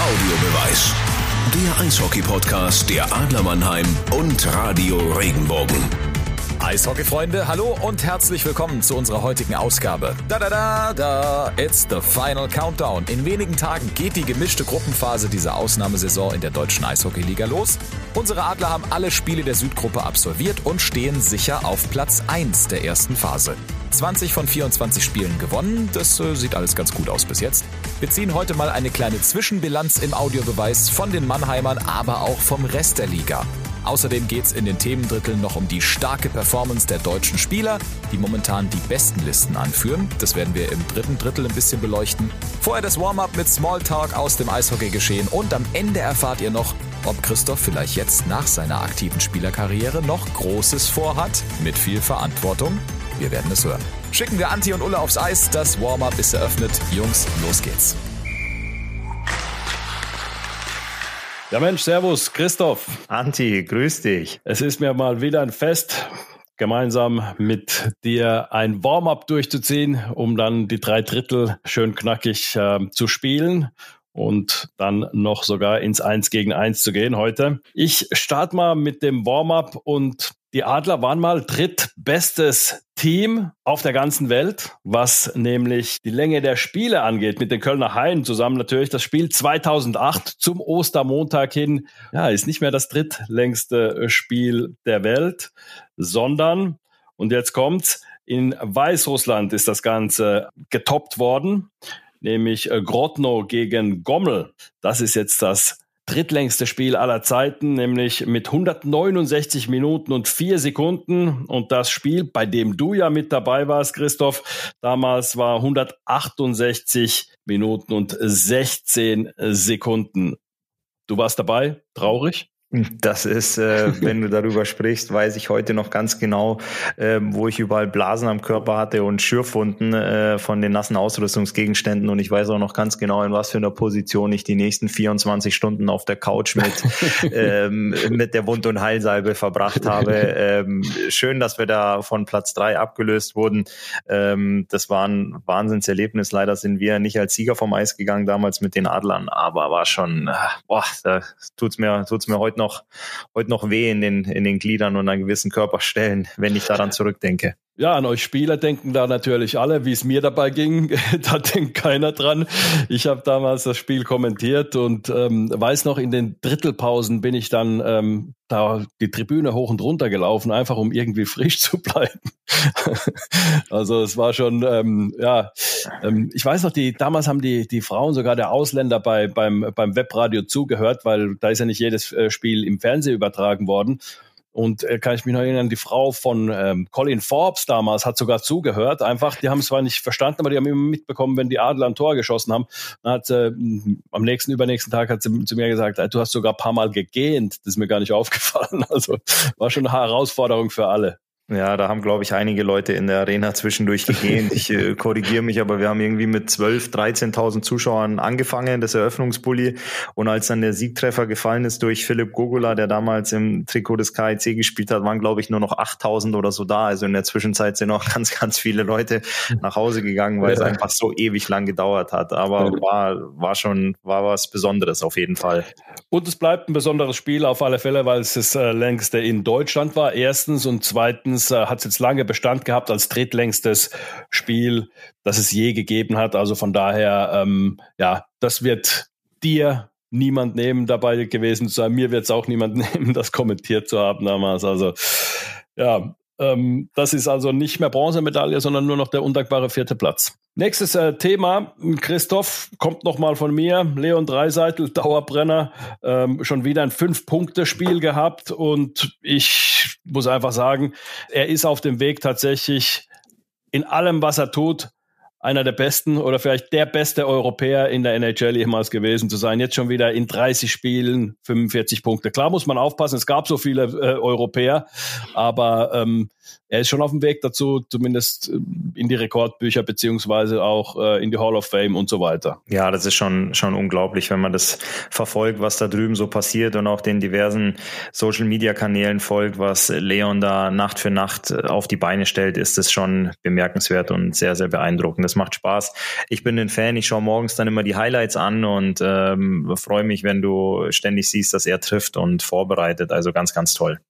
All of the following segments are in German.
Audiobeweis. Der Eishockey-Podcast der Adler Mannheim und Radio Regenbogen. Eishockey-Freunde, hallo und herzlich willkommen zu unserer heutigen Ausgabe. Da da da da, it's the final countdown. In wenigen Tagen geht die gemischte Gruppenphase dieser Ausnahmesaison in der deutschen Eishockey-Liga los. Unsere Adler haben alle Spiele der Südgruppe absolviert und stehen sicher auf Platz 1 der ersten Phase. 20 von 24 Spielen gewonnen. Das äh, sieht alles ganz gut aus bis jetzt. Wir ziehen heute mal eine kleine Zwischenbilanz im Audiobeweis von den Mannheimern, aber auch vom Rest der Liga. Außerdem geht's in den Themendritteln noch um die starke Performance der deutschen Spieler, die momentan die besten Listen anführen. Das werden wir im dritten Drittel ein bisschen beleuchten. Vorher das Warm-up mit Smalltalk aus dem Eishockey geschehen und am Ende erfahrt ihr noch, ob Christoph vielleicht jetzt nach seiner aktiven Spielerkarriere noch Großes vorhat, mit viel Verantwortung. Wir werden es hören. Schicken wir Anti und Ulle aufs Eis. Das Warm-up ist eröffnet. Jungs, los geht's. Ja Mensch, Servus, Christoph. Anti, grüß dich. Es ist mir mal wieder ein Fest, gemeinsam mit dir ein Warm-up durchzuziehen, um dann die drei Drittel schön knackig äh, zu spielen und dann noch sogar ins Eins gegen Eins zu gehen heute. Ich starte mal mit dem Warm-up und die Adler waren mal drittbestes Team auf der ganzen Welt, was nämlich die Länge der Spiele angeht, mit den Kölner Haien zusammen natürlich. Das Spiel 2008 zum Ostermontag hin, ja, ist nicht mehr das drittlängste Spiel der Welt, sondern, und jetzt kommt's, in Weißrussland ist das Ganze getoppt worden, nämlich Grodno gegen Gommel. Das ist jetzt das drittlängste Spiel aller Zeiten, nämlich mit 169 Minuten und vier Sekunden. Und das Spiel, bei dem du ja mit dabei warst, Christoph, damals war 168 Minuten und 16 Sekunden. Du warst dabei? Traurig? Das ist, äh, wenn du darüber sprichst, weiß ich heute noch ganz genau, äh, wo ich überall Blasen am Körper hatte und Schürfwunden äh, von den nassen Ausrüstungsgegenständen. Und ich weiß auch noch ganz genau, in was für einer Position ich die nächsten 24 Stunden auf der Couch mit, ähm, mit der Wund- und Heilsalbe verbracht habe. Ähm, schön, dass wir da von Platz drei abgelöst wurden. Ähm, das war ein Wahnsinnserlebnis. Leider sind wir nicht als Sieger vom Eis gegangen damals mit den Adlern, aber war schon, boah, da tut's mir, tut's mir heute noch, heute noch weh in den, in den Gliedern und an gewissen Körperstellen, wenn ich daran zurückdenke. Ja, an euch Spieler denken da natürlich alle, wie es mir dabei ging. da denkt keiner dran. Ich habe damals das Spiel kommentiert und ähm, weiß noch, in den Drittelpausen bin ich dann ähm, da die Tribüne hoch und runter gelaufen, einfach um irgendwie frisch zu bleiben. also es war schon, ähm, ja, ähm, ich weiß noch, die damals haben die die Frauen sogar der Ausländer bei beim beim Webradio zugehört, weil da ist ja nicht jedes äh, Spiel im Fernsehen übertragen worden. Und äh, kann ich mich noch erinnern, die Frau von ähm, Colin Forbes damals hat sogar zugehört. Einfach, die haben es zwar nicht verstanden, aber die haben immer mitbekommen, wenn die Adler ein Tor geschossen haben. Dann hat äh, am nächsten, übernächsten Tag hat sie zu mir gesagt, du hast sogar ein paar Mal gegähnt. Das ist mir gar nicht aufgefallen. Also war schon eine Herausforderung für alle. Ja, da haben, glaube ich, einige Leute in der Arena zwischendurch gegähnt. Ich äh, korrigiere mich, aber wir haben irgendwie mit 12, 13.000 Zuschauern angefangen, das Eröffnungsbully. Und als dann der Siegtreffer gefallen ist durch Philipp Gogola, der damals im Trikot des KIC gespielt hat, waren, glaube ich, nur noch 8.000 oder so da. Also in der Zwischenzeit sind auch ganz, ganz viele Leute nach Hause gegangen, weil ja. es einfach so ewig lang gedauert hat. Aber war, war schon, war was Besonderes auf jeden Fall. Und es bleibt ein besonderes Spiel auf alle Fälle, weil es das äh, längste in Deutschland war, erstens. Und zweitens, Übrigens äh, hat es jetzt lange Bestand gehabt als drittlängstes Spiel, das es je gegeben hat. Also von daher, ähm, ja, das wird dir niemand nehmen, dabei gewesen zu sein. Mir wird es auch niemand nehmen, das kommentiert zu haben damals. Also ja, ähm, das ist also nicht mehr Bronzemedaille, sondern nur noch der undankbare vierte Platz. Nächstes äh, Thema, Christoph, kommt nochmal von mir. Leon Dreiseitel, Dauerbrenner, ähm, schon wieder ein Fünf-Punkte-Spiel gehabt und ich muss einfach sagen, er ist auf dem Weg tatsächlich in allem, was er tut, einer der besten oder vielleicht der beste Europäer in der NHL jemals gewesen zu sein. Jetzt schon wieder in 30 Spielen 45 Punkte. Klar muss man aufpassen, es gab so viele äh, Europäer, aber ähm, er ist schon auf dem Weg dazu, zumindest äh, in die Rekordbücher beziehungsweise auch äh, in die Hall of Fame und so weiter. Ja, das ist schon, schon unglaublich, wenn man das verfolgt, was da drüben so passiert und auch den diversen Social Media Kanälen folgt, was Leon da Nacht für Nacht äh, auf die Beine stellt, ist es schon bemerkenswert und sehr, sehr beeindruckend. das macht Spaß. Ich bin ein Fan, ich schaue morgens dann immer die Highlights an und ähm, freue mich, wenn du ständig siehst, dass er trifft und vorbereitet. Also ganz, ganz toll.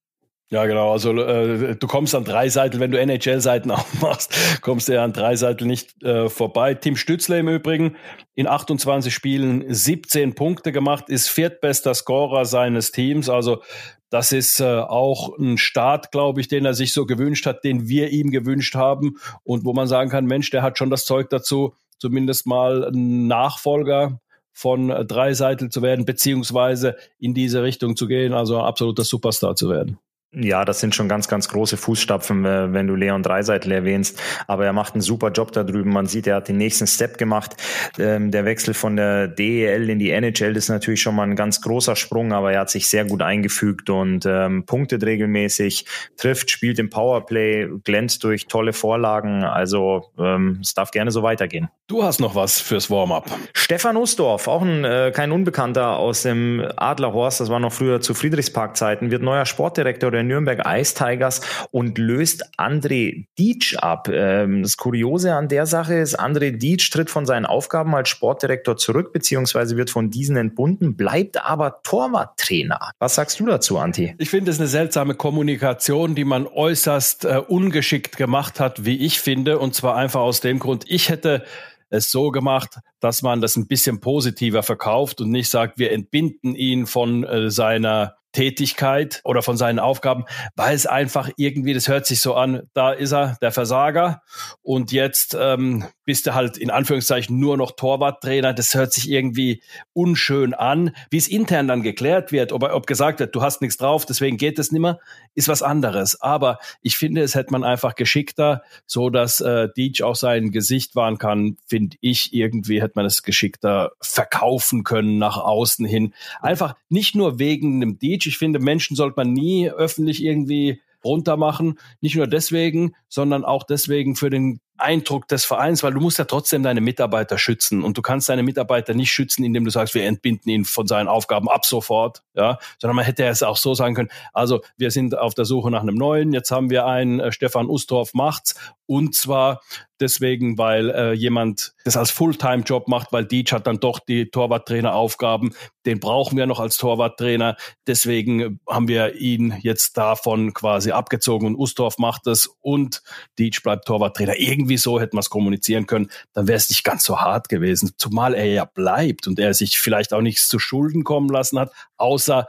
Ja, genau. Also äh, du kommst an drei Seiten, wenn du NHL-Seiten aufmachst, kommst du ja an drei Seiten nicht äh, vorbei. Tim Stützle im Übrigen in 28 Spielen 17 Punkte gemacht, ist viertbester Scorer seines Teams. Also das ist äh, auch ein Start, glaube ich, den er sich so gewünscht hat, den wir ihm gewünscht haben und wo man sagen kann, Mensch, der hat schon das Zeug dazu, zumindest mal Nachfolger von Dreiseitel zu werden, beziehungsweise in diese Richtung zu gehen, also absoluter Superstar zu werden. Ja, das sind schon ganz, ganz große Fußstapfen, äh, wenn du Leon Dreiseitel erwähnst. Aber er macht einen super Job da drüben. Man sieht, er hat den nächsten Step gemacht. Ähm, der Wechsel von der DEL in die NHL ist natürlich schon mal ein ganz großer Sprung, aber er hat sich sehr gut eingefügt und ähm, punktet regelmäßig, trifft, spielt im Powerplay, glänzt durch tolle Vorlagen. Also ähm, es darf gerne so weitergehen. Du hast noch was fürs Warm-up. Stefan Usdorf, auch ein, äh, kein Unbekannter aus dem Adlerhorst, das war noch früher zu Friedrichspark-Zeiten, wird neuer Sportdirektor der Nürnberg Ice Tigers und löst André Dietsch ab. Ähm, das Kuriose an der Sache ist, André Dietsch tritt von seinen Aufgaben als Sportdirektor zurück, beziehungsweise wird von diesen entbunden, bleibt aber Torwarttrainer. Was sagst du dazu, Anti? Ich finde es eine seltsame Kommunikation, die man äußerst äh, ungeschickt gemacht hat, wie ich finde, und zwar einfach aus dem Grund, ich hätte es so gemacht, dass man das ein bisschen positiver verkauft und nicht sagt, wir entbinden ihn von äh, seiner Tätigkeit oder von seinen Aufgaben, weil es einfach irgendwie, das hört sich so an, da ist er, der Versager und jetzt ähm, bist du halt in Anführungszeichen nur noch Torwarttrainer. Das hört sich irgendwie unschön an. Wie es intern dann geklärt wird, ob, ob gesagt wird, du hast nichts drauf, deswegen geht es nicht mehr, ist was anderes. Aber ich finde, es hätte man einfach geschickter, so dass äh, Deitch auch sein Gesicht wahren kann, finde ich, irgendwie hätte man es geschickter verkaufen können nach außen hin. Einfach nicht nur wegen einem Deitch. Ich finde, Menschen sollte man nie öffentlich irgendwie runtermachen. Nicht nur deswegen, sondern auch deswegen für den Eindruck des Vereins, weil du musst ja trotzdem deine Mitarbeiter schützen und du kannst deine Mitarbeiter nicht schützen, indem du sagst, wir entbinden ihn von seinen Aufgaben ab sofort, ja, sondern man hätte es auch so sagen können. Also wir sind auf der Suche nach einem neuen. Jetzt haben wir einen äh, Stefan Ustorf macht's und zwar deswegen, weil äh, jemand das als Fulltime-Job macht, weil Dietsch hat dann doch die Torwarttraineraufgaben. Den brauchen wir noch als Torwarttrainer. Deswegen haben wir ihn jetzt davon quasi abgezogen und Ustorf macht es und Dietsch bleibt Torwarttrainer. Irgendwie so hätten wir es kommunizieren können. Dann wäre es nicht ganz so hart gewesen. Zumal er ja bleibt und er sich vielleicht auch nichts zu Schulden kommen lassen hat, außer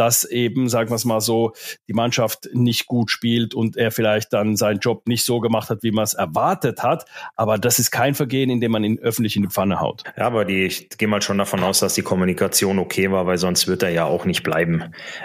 dass eben, sagen wir es mal so, die Mannschaft nicht gut spielt und er vielleicht dann seinen Job nicht so gemacht hat, wie man es erwartet hat. Aber das ist kein Vergehen, in dem man ihn öffentlich in die Pfanne haut. Ja, aber die, ich gehe mal schon davon aus, dass die Kommunikation okay war, weil sonst wird er ja auch nicht bleiben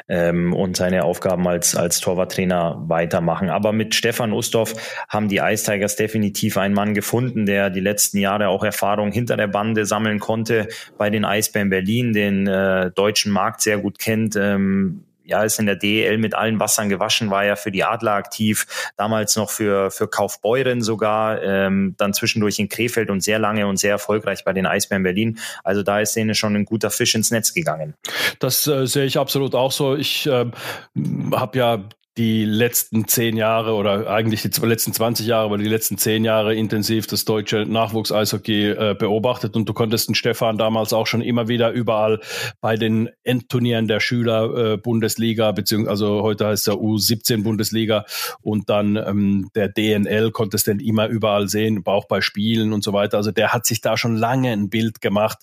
ähm, und seine Aufgaben als, als Torwarttrainer weitermachen. Aber mit Stefan Ustorf haben die Ice Tigers definitiv einen Mann gefunden, der die letzten Jahre auch Erfahrung hinter der Bande sammeln konnte bei den Eisbären Berlin, den äh, deutschen Markt sehr gut kennt. Ähm, ähm, ja, ist in der DEL mit allen Wassern gewaschen, war ja für die Adler aktiv, damals noch für, für Kaufbeuren sogar, ähm, dann zwischendurch in Krefeld und sehr lange und sehr erfolgreich bei den Eisbären Berlin. Also da ist denen schon ein guter Fisch ins Netz gegangen. Das äh, sehe ich absolut auch so. Ich äh, habe ja die letzten zehn Jahre oder eigentlich die letzten 20 Jahre, aber die letzten zehn Jahre intensiv das deutsche Nachwuchs-Eishockey äh, beobachtet und du konntest den Stefan damals auch schon immer wieder überall bei den Endturnieren der Schüler äh, Bundesliga, beziehungsweise also heute heißt der U17 Bundesliga und dann ähm, der DNL konntest den immer überall sehen, auch bei Spielen und so weiter. Also der hat sich da schon lange ein Bild gemacht,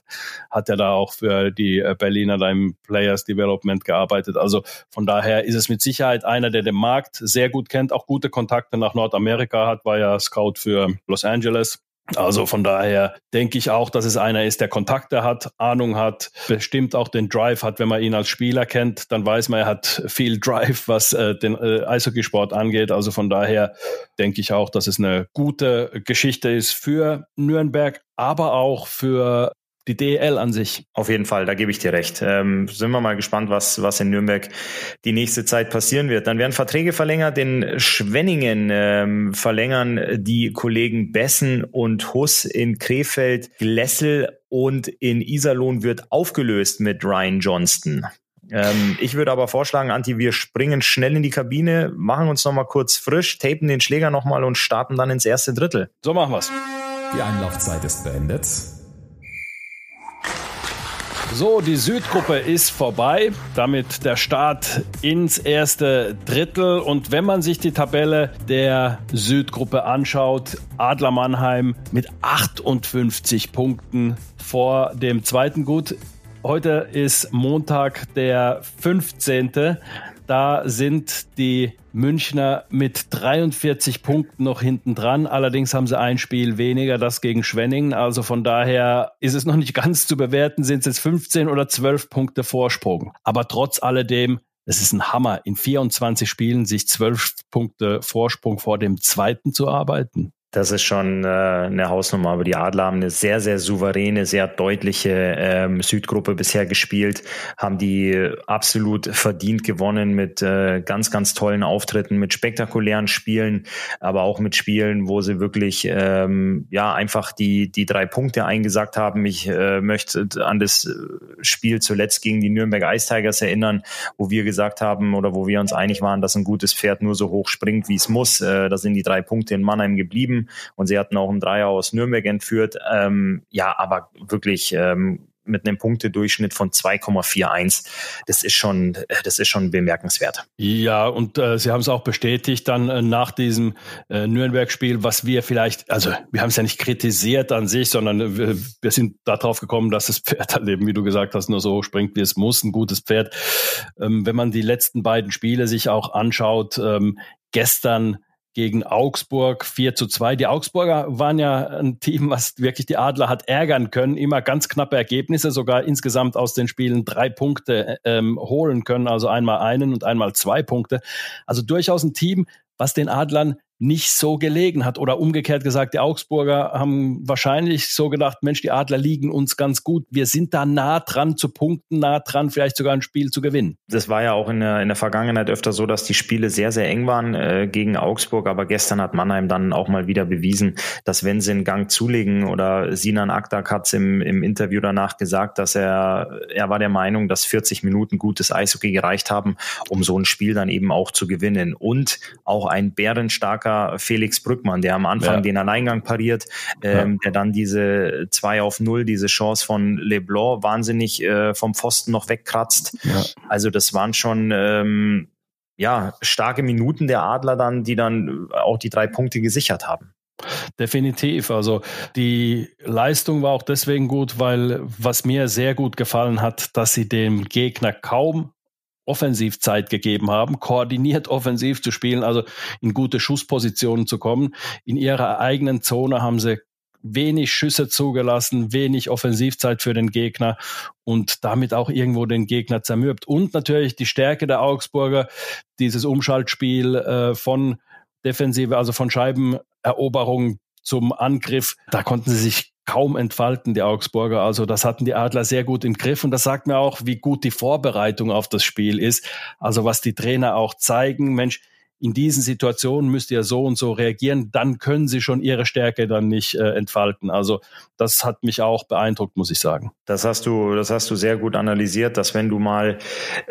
hat ja da auch für die äh, Berliner da im Players Development gearbeitet. Also von daher ist es mit Sicherheit einer der der den Markt sehr gut kennt, auch gute Kontakte nach Nordamerika hat, war ja Scout für Los Angeles. Also von daher denke ich auch, dass es einer ist, der Kontakte hat, Ahnung hat, bestimmt auch den Drive hat. Wenn man ihn als Spieler kennt, dann weiß man, er hat viel Drive, was äh, den äh, Eishockeysport angeht. Also von daher denke ich auch, dass es eine gute Geschichte ist für Nürnberg, aber auch für die DEL an sich. Auf jeden Fall, da gebe ich dir recht. Ähm, sind wir mal gespannt, was, was in Nürnberg die nächste Zeit passieren wird. Dann werden Verträge verlängert. In Schwenningen ähm, verlängern die Kollegen Bessen und Huss in Krefeld, Glessel und in Iserlohn wird aufgelöst mit Ryan Johnston. Ähm, ich würde aber vorschlagen, Anti, wir springen schnell in die Kabine, machen uns nochmal kurz frisch, tapen den Schläger nochmal und starten dann ins erste Drittel. So machen wir's. Die Einlaufzeit ist beendet. So, die Südgruppe ist vorbei. Damit der Start ins erste Drittel. Und wenn man sich die Tabelle der Südgruppe anschaut, Adler Mannheim mit 58 Punkten vor dem zweiten Gut. Heute ist Montag, der 15. Da sind die Münchner mit 43 Punkten noch hinten dran. Allerdings haben sie ein Spiel weniger, das gegen Schwenningen. Also von daher ist es noch nicht ganz zu bewerten, sind es jetzt 15 oder 12 Punkte Vorsprung. Aber trotz alledem, es ist ein Hammer, in 24 Spielen sich 12 Punkte Vorsprung vor dem zweiten zu arbeiten. Das ist schon äh, eine Hausnummer, aber die Adler haben eine sehr, sehr souveräne, sehr deutliche ähm, Südgruppe bisher gespielt, haben die absolut verdient gewonnen mit äh, ganz, ganz tollen Auftritten, mit spektakulären Spielen, aber auch mit Spielen, wo sie wirklich ähm, ja einfach die, die drei Punkte eingesagt haben. Ich äh, möchte an das Spiel zuletzt gegen die Nürnberg Ice Tigers erinnern, wo wir gesagt haben oder wo wir uns einig waren, dass ein gutes Pferd nur so hoch springt, wie es muss. Äh, da sind die drei Punkte in Mannheim geblieben und sie hatten auch einen Dreier aus Nürnberg entführt. Ähm, ja, aber wirklich ähm, mit einem Punktedurchschnitt von 2,41. Das ist schon, das ist schon bemerkenswert. Ja, und äh, Sie haben es auch bestätigt dann äh, nach diesem äh, Nürnberg-Spiel, was wir vielleicht, also wir haben es ja nicht kritisiert an sich, sondern wir, wir sind darauf gekommen, dass das Pferd halt eben, wie du gesagt hast, nur so springt, wie es muss, ein gutes Pferd. Ähm, wenn man die letzten beiden Spiele sich auch anschaut, ähm, gestern gegen Augsburg 4 zu 2. Die Augsburger waren ja ein Team, was wirklich die Adler hat ärgern können. Immer ganz knappe Ergebnisse, sogar insgesamt aus den Spielen drei Punkte ähm, holen können. Also einmal einen und einmal zwei Punkte. Also durchaus ein Team, was den Adlern nicht so gelegen hat. Oder umgekehrt gesagt, die Augsburger haben wahrscheinlich so gedacht, Mensch, die Adler liegen uns ganz gut. Wir sind da nah dran zu punkten, nah dran, vielleicht sogar ein Spiel zu gewinnen. Das war ja auch in der, in der Vergangenheit öfter so, dass die Spiele sehr, sehr eng waren äh, gegen Augsburg. Aber gestern hat Mannheim dann auch mal wieder bewiesen, dass wenn sie einen Gang zulegen oder Sinan Aktak hat es im, im Interview danach gesagt, dass er, er war der Meinung, dass 40 Minuten gutes Eishockey gereicht haben, um so ein Spiel dann eben auch zu gewinnen. Und auch ein bärenstarker starker Felix Brückmann, der am Anfang ja. den Alleingang pariert, ähm, ja. der dann diese 2 auf 0, diese Chance von Leblanc wahnsinnig äh, vom Pfosten noch wegkratzt. Ja. Also das waren schon ähm, ja starke Minuten der Adler dann, die dann auch die drei Punkte gesichert haben. Definitiv. Also die Leistung war auch deswegen gut, weil was mir sehr gut gefallen hat, dass sie dem Gegner kaum Offensivzeit gegeben haben, koordiniert offensiv zu spielen, also in gute Schusspositionen zu kommen. In ihrer eigenen Zone haben sie wenig Schüsse zugelassen, wenig Offensivzeit für den Gegner und damit auch irgendwo den Gegner zermürbt. Und natürlich die Stärke der Augsburger, dieses Umschaltspiel äh, von Defensive, also von Scheibeneroberung zum Angriff. Da konnten sie sich kaum entfalten, die Augsburger. Also das hatten die Adler sehr gut im Griff und das sagt mir auch, wie gut die Vorbereitung auf das Spiel ist. Also was die Trainer auch zeigen, Mensch, in diesen Situationen müsst ihr so und so reagieren, dann können sie schon ihre Stärke dann nicht äh, entfalten. Also das hat mich auch beeindruckt, muss ich sagen. Das hast du, das hast du sehr gut analysiert, dass wenn du mal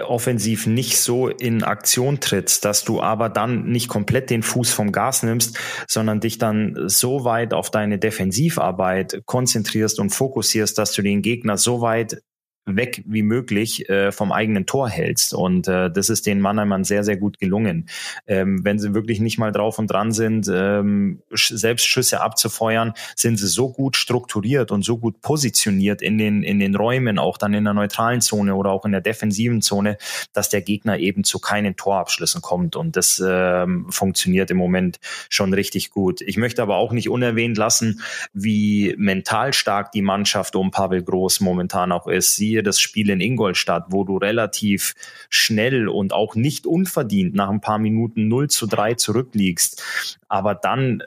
offensiv nicht so in Aktion trittst, dass du aber dann nicht komplett den Fuß vom Gas nimmst, sondern dich dann so weit auf deine Defensivarbeit konzentrierst und fokussierst, dass du den Gegner so weit weg wie möglich äh, vom eigenen Tor hältst. Und äh, das ist den Mannheimern sehr, sehr gut gelungen. Ähm, wenn sie wirklich nicht mal drauf und dran sind, ähm, selbst Schüsse abzufeuern, sind sie so gut strukturiert und so gut positioniert in den, in den Räumen, auch dann in der neutralen Zone oder auch in der defensiven Zone, dass der Gegner eben zu keinen Torabschlüssen kommt. Und das ähm, funktioniert im Moment schon richtig gut. Ich möchte aber auch nicht unerwähnt lassen, wie mental stark die Mannschaft um Pavel Groß momentan auch ist. Sie siehe das Spiel in Ingolstadt, wo du relativ schnell und auch nicht unverdient nach ein paar Minuten 0 zu 3 zurückliegst, aber dann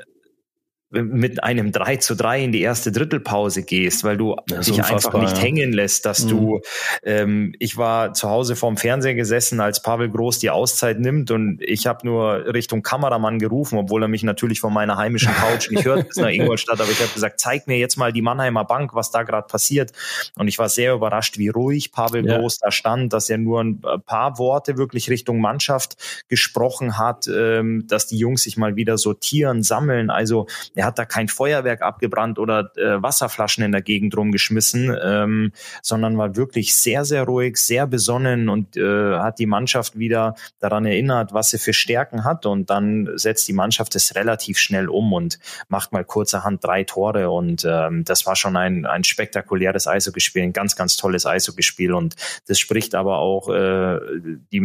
mit einem 3 zu 3 in die erste Drittelpause gehst, weil du dich einfach nicht hängen lässt, dass mhm. du, ähm, ich war zu Hause vorm Fernseher gesessen, als Pavel Groß die Auszeit nimmt und ich habe nur Richtung Kameramann gerufen, obwohl er mich natürlich von meiner heimischen Couch nicht hört, bis nach Ingolstadt, aber ich habe gesagt, zeig mir jetzt mal die Mannheimer Bank, was da gerade passiert und ich war sehr überrascht, wie ruhig Pavel ja. Groß da stand, dass er nur ein paar Worte wirklich Richtung Mannschaft gesprochen hat, ähm, dass die Jungs sich mal wieder sortieren, sammeln, also er er hat da kein Feuerwerk abgebrannt oder äh, Wasserflaschen in der Gegend rumgeschmissen, ähm, sondern war wirklich sehr, sehr ruhig, sehr besonnen und äh, hat die Mannschaft wieder daran erinnert, was sie für Stärken hat. Und dann setzt die Mannschaft es relativ schnell um und macht mal kurzerhand drei Tore. Und ähm, das war schon ein, ein spektakuläres Eishockeyspiel, ein ganz, ganz tolles Eishockeyspiel. Und das spricht aber auch äh, die,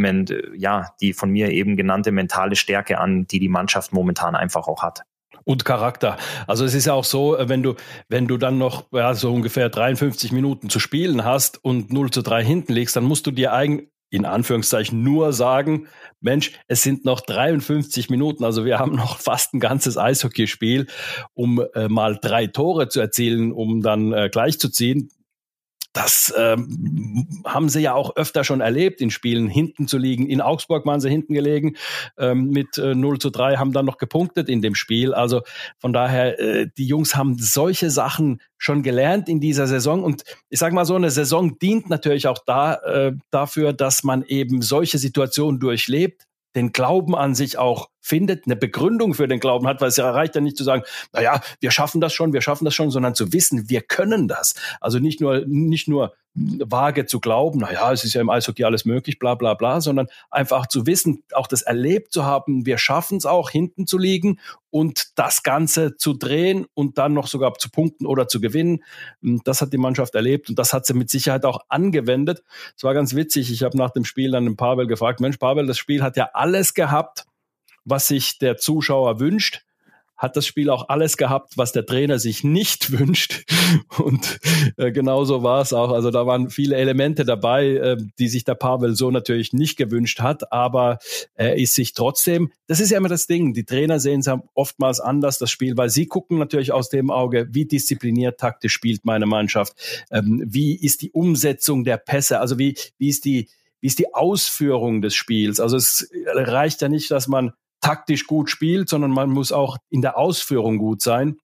ja, die von mir eben genannte mentale Stärke an, die die Mannschaft momentan einfach auch hat und Charakter. Also es ist ja auch so, äh, wenn du, wenn du dann noch ja, so ungefähr 53 Minuten zu spielen hast und 0 zu 3 hinten liegst, dann musst du dir eigentlich in Anführungszeichen nur sagen, Mensch, es sind noch 53 Minuten, also wir haben noch fast ein ganzes Eishockeyspiel, um äh, mal drei Tore zu erzielen, um dann äh, gleichzuziehen das ähm, haben sie ja auch öfter schon erlebt, in Spielen hinten zu liegen. In Augsburg waren sie hinten gelegen ähm, mit äh, 0 zu 3, haben dann noch gepunktet in dem Spiel. Also von daher, äh, die Jungs haben solche Sachen schon gelernt in dieser Saison. Und ich sage mal, so eine Saison dient natürlich auch da, äh, dafür, dass man eben solche Situationen durchlebt, den Glauben an sich auch findet, eine Begründung für den Glauben hat, weil es ja reicht ja nicht zu sagen, na ja, wir schaffen das schon, wir schaffen das schon, sondern zu wissen, wir können das. Also nicht nur, nicht nur vage zu glauben, na ja, es ist ja im Eishockey alles möglich, bla, bla, bla, sondern einfach zu wissen, auch das erlebt zu haben, wir schaffen es auch, hinten zu liegen und das Ganze zu drehen und dann noch sogar zu punkten oder zu gewinnen. Das hat die Mannschaft erlebt und das hat sie mit Sicherheit auch angewendet. Es war ganz witzig. Ich habe nach dem Spiel dann den Pavel gefragt, Mensch, Pavel, das Spiel hat ja alles gehabt, was sich der Zuschauer wünscht, hat das Spiel auch alles gehabt, was der Trainer sich nicht wünscht. Und äh, genauso war es auch. Also da waren viele Elemente dabei, äh, die sich der Pavel so natürlich nicht gewünscht hat, aber er ist sich trotzdem, das ist ja immer das Ding, die Trainer sehen es oftmals anders, das Spiel, weil sie gucken natürlich aus dem Auge, wie diszipliniert taktisch spielt meine Mannschaft, ähm, wie ist die Umsetzung der Pässe, also wie, wie ist die, wie ist die Ausführung des Spiels. Also es reicht ja nicht, dass man taktisch gut spielt, sondern man muss auch in der Ausführung gut sein.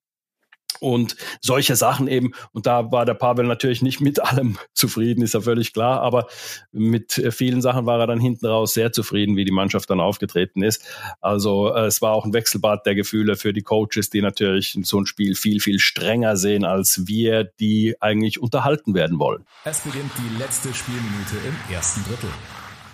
Und solche Sachen eben, und da war der Pavel natürlich nicht mit allem zufrieden, ist ja völlig klar, aber mit vielen Sachen war er dann hinten raus sehr zufrieden, wie die Mannschaft dann aufgetreten ist. Also äh, es war auch ein Wechselbad der Gefühle für die Coaches, die natürlich so ein Spiel viel, viel strenger sehen als wir, die eigentlich unterhalten werden wollen. Es beginnt die letzte Spielminute im ersten Drittel.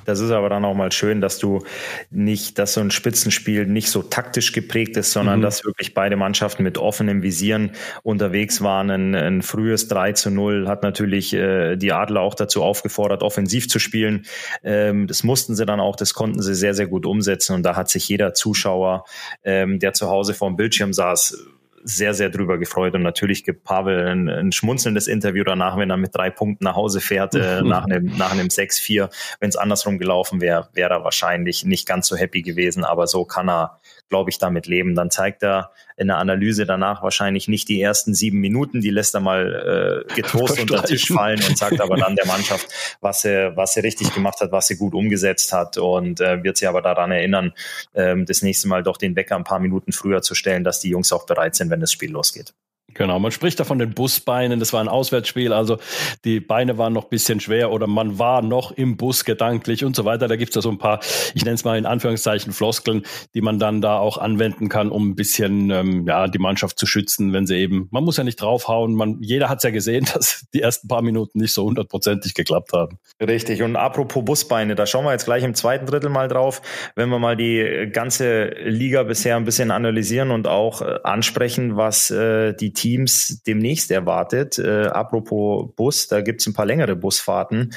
Das ist aber dann auch mal schön, dass du nicht, dass so ein Spitzenspiel nicht so taktisch geprägt ist, sondern mhm. dass wirklich beide Mannschaften mit offenem Visieren unterwegs waren. Ein, ein frühes 3 zu 0 hat natürlich äh, die Adler auch dazu aufgefordert, offensiv zu spielen. Ähm, das mussten sie dann auch, das konnten sie sehr, sehr gut umsetzen. Und da hat sich jeder Zuschauer, ähm, der zu Hause vor dem Bildschirm saß, sehr, sehr drüber gefreut und natürlich gibt Pavel ein, ein schmunzelndes Interview danach, wenn er mit drei Punkten nach Hause fährt, äh, nach einem, nach einem 6-4. Wenn es andersrum gelaufen wäre, wäre er wahrscheinlich nicht ganz so happy gewesen, aber so kann er, glaube ich, damit leben. Dann zeigt er in der Analyse danach wahrscheinlich nicht die ersten sieben Minuten, die lässt er mal äh, getrost unter den Tisch fallen und sagt aber dann der Mannschaft, was sie, was sie richtig gemacht hat, was sie gut umgesetzt hat und äh, wird sie aber daran erinnern, äh, das nächste Mal doch den Wecker ein paar Minuten früher zu stellen, dass die Jungs auch bereit sind, wenn das Spiel losgeht. Genau, man spricht da von den Busbeinen, das war ein Auswärtsspiel, also die Beine waren noch bisschen schwer oder man war noch im Bus gedanklich und so weiter. Da gibt's da so ein paar, ich nenne es mal in Anführungszeichen Floskeln, die man dann da auch anwenden kann, um ein bisschen ähm, ja, die Mannschaft zu schützen, wenn sie eben, man muss ja nicht draufhauen, man, jeder hat's ja gesehen, dass die ersten paar Minuten nicht so hundertprozentig geklappt haben. Richtig, und apropos Busbeine, da schauen wir jetzt gleich im zweiten Drittel mal drauf, wenn wir mal die ganze Liga bisher ein bisschen analysieren und auch äh, ansprechen, was äh, die Teams demnächst erwartet. Äh, apropos Bus, da gibt's ein paar längere Busfahrten.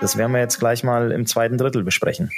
Das werden wir jetzt gleich mal im zweiten Drittel besprechen.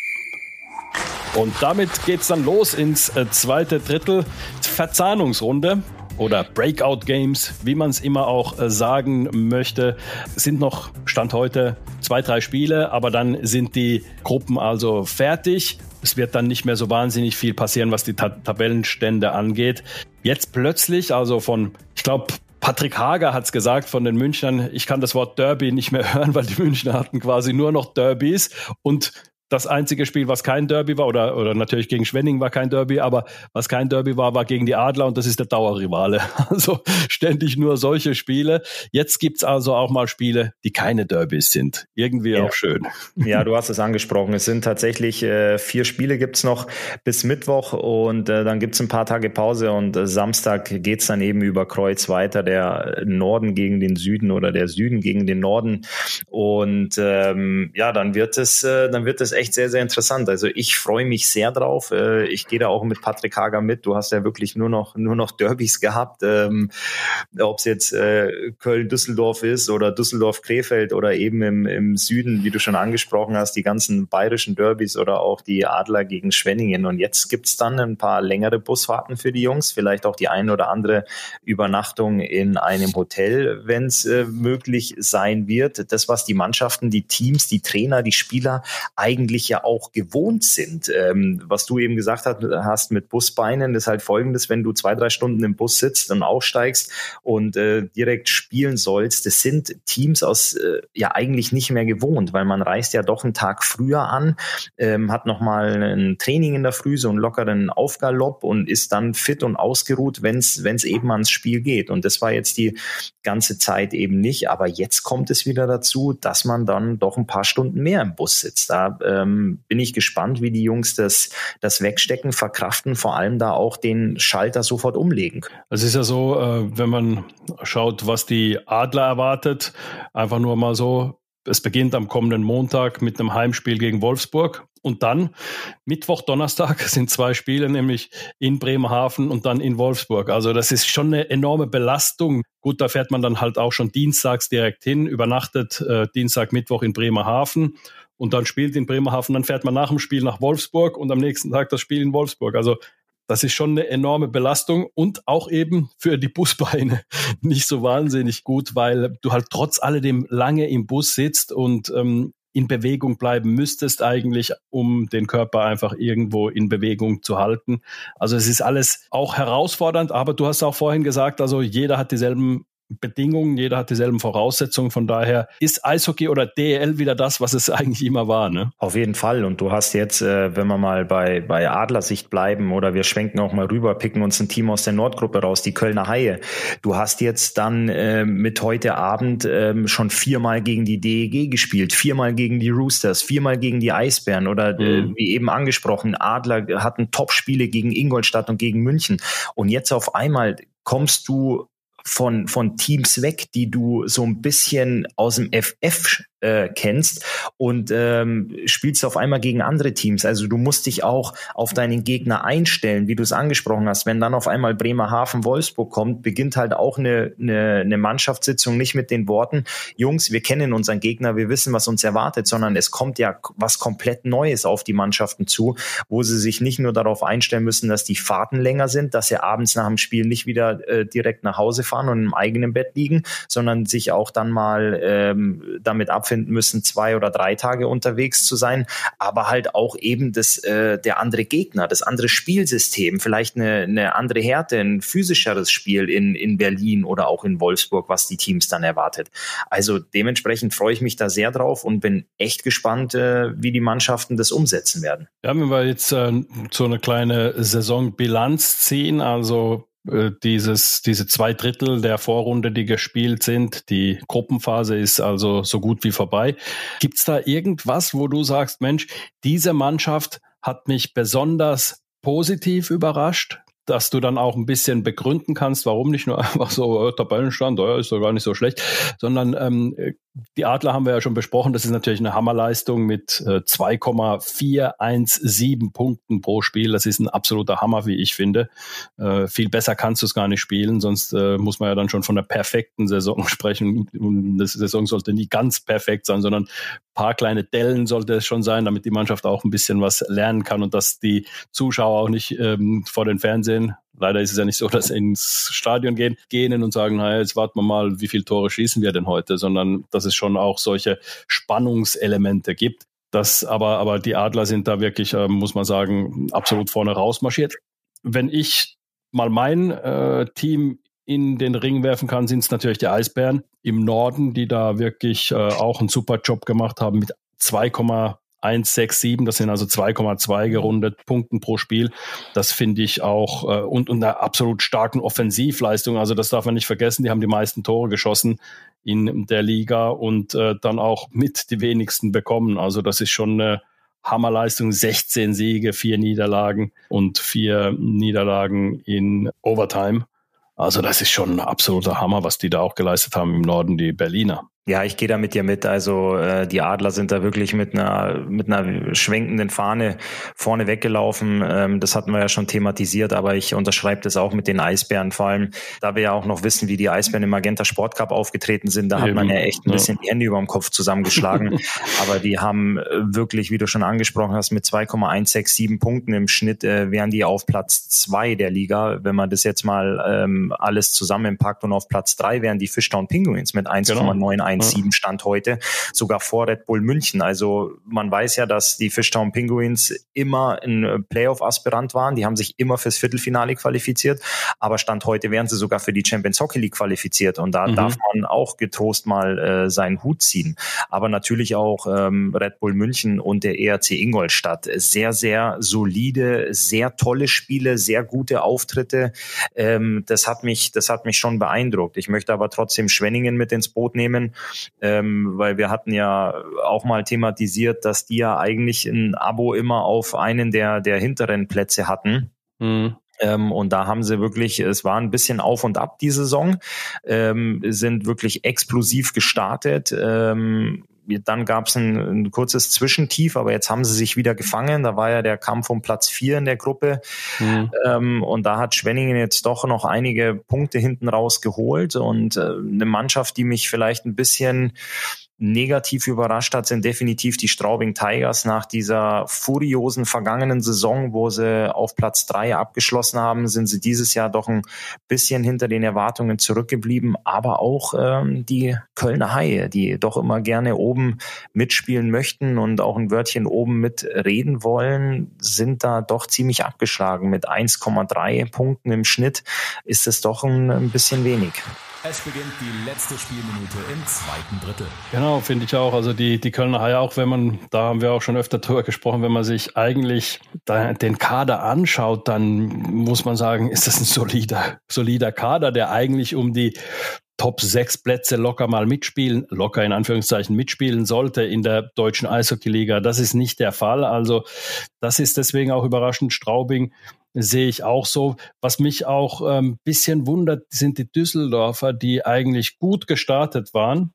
Und damit geht's dann los ins äh, zweite Drittel. Verzahnungsrunde oder Breakout Games, wie man es immer auch äh, sagen möchte, sind noch Stand heute zwei, drei Spiele, aber dann sind die Gruppen also fertig. Es wird dann nicht mehr so wahnsinnig viel passieren, was die Ta Tabellenstände angeht. Jetzt plötzlich, also von, ich glaube, Patrick Hager hat es gesagt von den Münchnern, ich kann das Wort Derby nicht mehr hören, weil die Münchner hatten quasi nur noch Derbys und das einzige Spiel, was kein Derby war, oder, oder natürlich gegen Schwenning war kein Derby, aber was kein Derby war, war gegen die Adler und das ist der Dauerrivale. Also ständig nur solche Spiele. Jetzt gibt's also auch mal Spiele, die keine Derbys sind. Irgendwie ja. auch schön. Ja, du hast es angesprochen. Es sind tatsächlich äh, vier Spiele gibt's noch bis Mittwoch und äh, dann gibt's ein paar Tage Pause und äh, Samstag geht's dann eben über Kreuz weiter, der Norden gegen den Süden oder der Süden gegen den Norden. Und ähm, ja, dann wird es, äh, dann wird es echt sehr, sehr interessant. Also ich freue mich sehr drauf. Äh, ich gehe da auch mit Patrick Hager mit. Du hast ja wirklich nur noch, nur noch Derbys gehabt. Ähm, Ob es jetzt äh, Köln-Düsseldorf ist oder Düsseldorf-Krefeld oder eben im, im Süden, wie du schon angesprochen hast, die ganzen bayerischen Derbys oder auch die Adler gegen Schwenningen. Und jetzt gibt's dann ein paar längere Busfahrten für die Jungs, vielleicht auch die eine oder andere Übernachtung in einem Hotel, wenn es äh, möglich sein wird. Das, was die Mannschaften, die Teams, die Trainer, die Spieler eigentlich ja auch gewohnt sind. Ähm, was du eben gesagt hast mit Busbeinen, ist halt folgendes, wenn du zwei, drei Stunden im Bus sitzt und aufsteigst und äh, direkt spielen sollst, das sind Teams aus äh, ja eigentlich nicht mehr gewohnt, weil man reist ja doch einen Tag früher an, ähm, hat nochmal ein Training in der Früh, so einen lockeren Aufgalopp und ist dann fit und ausgeruht, wenn es eben ans Spiel geht. Und das war jetzt die ganze Zeit eben nicht. Aber jetzt kommt es wieder dazu, dass man dann doch ein paar Stunden mehr im Bus sitzt. Da ähm, bin ich gespannt, wie die Jungs das, das wegstecken, verkraften, vor allem da auch den Schalter sofort umlegen. Es ist ja so, äh, wenn man schaut, was die Adler erwartet, einfach nur mal so, es beginnt am kommenden Montag mit einem Heimspiel gegen Wolfsburg. Und dann Mittwoch, Donnerstag sind zwei Spiele, nämlich in Bremerhaven und dann in Wolfsburg. Also das ist schon eine enorme Belastung. Gut, da fährt man dann halt auch schon dienstags direkt hin, übernachtet äh, Dienstag, Mittwoch in Bremerhaven und dann spielt in Bremerhaven. Dann fährt man nach dem Spiel nach Wolfsburg und am nächsten Tag das Spiel in Wolfsburg. Also das ist schon eine enorme Belastung und auch eben für die Busbeine nicht so wahnsinnig gut, weil du halt trotz alledem lange im Bus sitzt und ähm, in Bewegung bleiben müsstest eigentlich, um den Körper einfach irgendwo in Bewegung zu halten. Also es ist alles auch herausfordernd, aber du hast auch vorhin gesagt, also jeder hat dieselben Bedingungen, jeder hat dieselben Voraussetzungen. Von daher ist Eishockey oder DEL wieder das, was es eigentlich immer war. Ne? Auf jeden Fall. Und du hast jetzt, äh, wenn wir mal bei, bei Adlersicht bleiben oder wir schwenken auch mal rüber, picken uns ein Team aus der Nordgruppe raus, die Kölner Haie. Du hast jetzt dann äh, mit heute Abend äh, schon viermal gegen die DEG gespielt, viermal gegen die Roosters, viermal gegen die Eisbären oder äh, mhm. wie eben angesprochen, Adler hatten Top-Spiele gegen Ingolstadt und gegen München. Und jetzt auf einmal kommst du von, von Teams weg, die du so ein bisschen aus dem FF äh, kennst und ähm, spielst auf einmal gegen andere Teams. Also du musst dich auch auf deinen Gegner einstellen, wie du es angesprochen hast. Wenn dann auf einmal Bremerhaven Wolfsburg kommt, beginnt halt auch eine, eine, eine Mannschaftssitzung nicht mit den Worten, Jungs, wir kennen unseren Gegner, wir wissen, was uns erwartet, sondern es kommt ja was komplett Neues auf die Mannschaften zu, wo sie sich nicht nur darauf einstellen müssen, dass die Fahrten länger sind, dass sie abends nach dem Spiel nicht wieder äh, direkt nach Hause fahren und im eigenen Bett liegen, sondern sich auch dann mal ähm, damit abfinden, finden müssen, zwei oder drei Tage unterwegs zu sein, aber halt auch eben das, äh, der andere Gegner, das andere Spielsystem, vielleicht eine, eine andere Härte, ein physischeres Spiel in, in Berlin oder auch in Wolfsburg, was die Teams dann erwartet. Also dementsprechend freue ich mich da sehr drauf und bin echt gespannt, äh, wie die Mannschaften das umsetzen werden. Ja, wenn wir jetzt äh, so eine kleine Saisonbilanz ziehen, also dieses, diese zwei Drittel der Vorrunde, die gespielt sind. Die Gruppenphase ist also so gut wie vorbei. Gibt es da irgendwas, wo du sagst, Mensch, diese Mannschaft hat mich besonders positiv überrascht? dass du dann auch ein bisschen begründen kannst, warum nicht nur einfach so äh, Tabellenstand, oh, ist doch gar nicht so schlecht, sondern ähm, die Adler haben wir ja schon besprochen, das ist natürlich eine Hammerleistung mit äh, 2,417 Punkten pro Spiel. Das ist ein absoluter Hammer, wie ich finde. Äh, viel besser kannst du es gar nicht spielen, sonst äh, muss man ja dann schon von einer perfekten Saison sprechen. Und die Saison sollte nie ganz perfekt sein, sondern paar kleine Dellen sollte es schon sein, damit die Mannschaft auch ein bisschen was lernen kann und dass die Zuschauer auch nicht ähm, vor den Fernsehen Leider ist es ja nicht so, dass sie ins Stadion gehen, gehen und sagen, naja, jetzt warten wir mal, wie viele Tore schießen wir denn heute, sondern dass es schon auch solche Spannungselemente gibt. Das aber, aber die Adler sind da wirklich, äh, muss man sagen, absolut vorne rausmarschiert. Wenn ich mal mein äh, Team in den Ring werfen kann, sind es natürlich die Eisbären im Norden, die da wirklich äh, auch einen super Job gemacht haben mit 2, 167, das sind also 2,2 gerundet Punkten pro Spiel. Das finde ich auch äh, und, und einer absolut starken Offensivleistung. Also das darf man nicht vergessen. Die haben die meisten Tore geschossen in der Liga und äh, dann auch mit die wenigsten bekommen. Also das ist schon eine Hammerleistung. 16 Siege, vier Niederlagen und vier Niederlagen in Overtime. Also das ist schon ein absoluter Hammer, was die da auch geleistet haben im Norden, die Berliner. Ja, ich gehe da mit dir mit. Also äh, die Adler sind da wirklich mit einer mit einer schwenkenden Fahne vorne weggelaufen. Ähm, das hatten wir ja schon thematisiert, aber ich unterschreibe das auch mit den Eisbären. Vor allem, da wir ja auch noch wissen, wie die Eisbären im Magenta Sport Cup aufgetreten sind, da Eben. hat man ja echt ein bisschen die Hände über dem Kopf zusammengeschlagen. aber die haben äh, wirklich, wie du schon angesprochen hast, mit 2,167 Punkten im Schnitt äh, wären die auf Platz zwei der Liga. Wenn man das jetzt mal ähm, alles zusammenpackt und auf Platz drei wären die Fishtown Penguins mit 1,91. Genau 1,7 Stand heute, sogar vor Red Bull München. Also man weiß ja, dass die Fishtown Penguins immer ein Playoff-Aspirant waren. Die haben sich immer fürs Viertelfinale qualifiziert, aber Stand heute wären sie sogar für die Champions Hockey League qualifiziert. Und da mhm. darf man auch getrost mal äh, seinen Hut ziehen. Aber natürlich auch ähm, Red Bull München und der ERC Ingolstadt. Sehr, sehr solide, sehr tolle Spiele, sehr gute Auftritte. Ähm, das hat mich, das hat mich schon beeindruckt. Ich möchte aber trotzdem Schwenningen mit ins Boot nehmen ähm, weil wir hatten ja auch mal thematisiert, dass die ja eigentlich ein Abo immer auf einen der, der hinteren Plätze hatten. Mhm. Ähm, und da haben sie wirklich, es war ein bisschen auf und ab die Saison, ähm, sind wirklich explosiv gestartet. Ähm, dann gab es ein, ein, kurzes Zwischentief, aber jetzt haben sie sich wieder gefangen. Da war ja der Kampf um Platz vier in der Gruppe. Mhm. Ähm, und da hat Schwenningen jetzt doch noch einige Punkte hinten raus geholt. Und äh, eine Mannschaft, die mich vielleicht ein bisschen negativ überrascht hat, sind definitiv die Straubing Tigers nach dieser furiosen vergangenen Saison, wo sie auf Platz drei abgeschlossen haben, sind sie dieses Jahr doch ein bisschen hinter den Erwartungen zurückgeblieben. Aber auch ähm, die Kölner Haie, die doch immer gerne oben mitspielen möchten und auch ein Wörtchen oben mitreden wollen, sind da doch ziemlich abgeschlagen. Mit 1,3 Punkten im Schnitt ist es doch ein, ein bisschen wenig. Es beginnt die letzte Spielminute im zweiten Drittel. Genau, finde ich auch. Also die, die Kölner Haie, auch wenn man, da haben wir auch schon öfter drüber gesprochen, wenn man sich eigentlich den Kader anschaut, dann muss man sagen, ist das ein solider, solider Kader, der eigentlich um die Top 6 Plätze locker mal mitspielen, locker in Anführungszeichen mitspielen sollte in der deutschen Eishockeyliga. Das ist nicht der Fall. Also das ist deswegen auch überraschend. Straubing sehe ich auch so. Was mich auch ein ähm, bisschen wundert, sind die Düsseldorfer, die eigentlich gut gestartet waren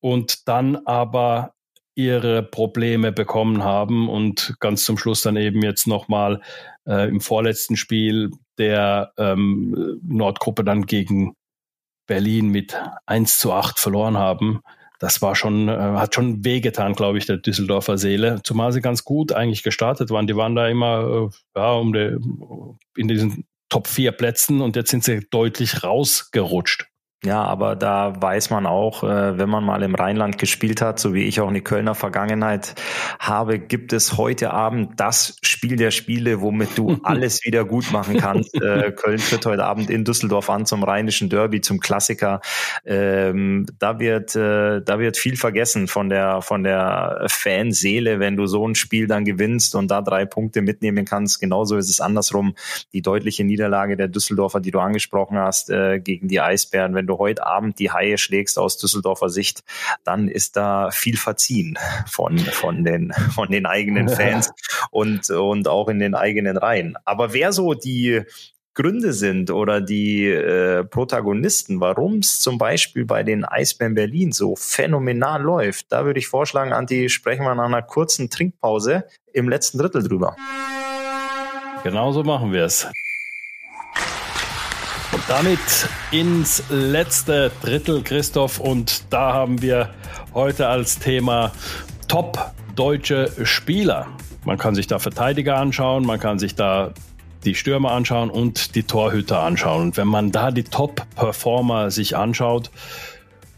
und dann aber ihre Probleme bekommen haben und ganz zum Schluss dann eben jetzt nochmal äh, im vorletzten Spiel der ähm, Nordgruppe dann gegen Berlin mit 1 zu 8 verloren haben das war schon, äh, hat schon wehgetan, glaube ich, der Düsseldorfer Seele. Zumal sie ganz gut eigentlich gestartet waren. Die waren da immer äh, ja, um die, in diesen Top 4 Plätzen und jetzt sind sie deutlich rausgerutscht. Ja, aber da weiß man auch, äh, wenn man mal im Rheinland gespielt hat, so wie ich auch eine Kölner Vergangenheit habe, gibt es heute Abend das Spiel der Spiele, womit du alles wieder gut machen kannst. Äh, Köln tritt heute Abend in Düsseldorf an zum rheinischen Derby, zum Klassiker. Ähm, da wird, äh, da wird viel vergessen von der, von der Fanseele, wenn du so ein Spiel dann gewinnst und da drei Punkte mitnehmen kannst. Genauso ist es andersrum. Die deutliche Niederlage der Düsseldorfer, die du angesprochen hast, gegen die Eisbären, wenn wenn du heute Abend die Haie schlägst aus Düsseldorfer Sicht, dann ist da viel verziehen von, von, den, von den eigenen Fans und, und auch in den eigenen Reihen. Aber wer so die Gründe sind oder die äh, Protagonisten, warum es zum Beispiel bei den Eisbären Berlin so phänomenal läuft, da würde ich vorschlagen, Anti, sprechen wir nach einer kurzen Trinkpause im letzten Drittel drüber. Genauso machen wir es. Damit ins letzte Drittel, Christoph. Und da haben wir heute als Thema Top deutsche Spieler. Man kann sich da Verteidiger anschauen, man kann sich da die Stürmer anschauen und die Torhüter anschauen. Und wenn man da die Top-Performer sich anschaut,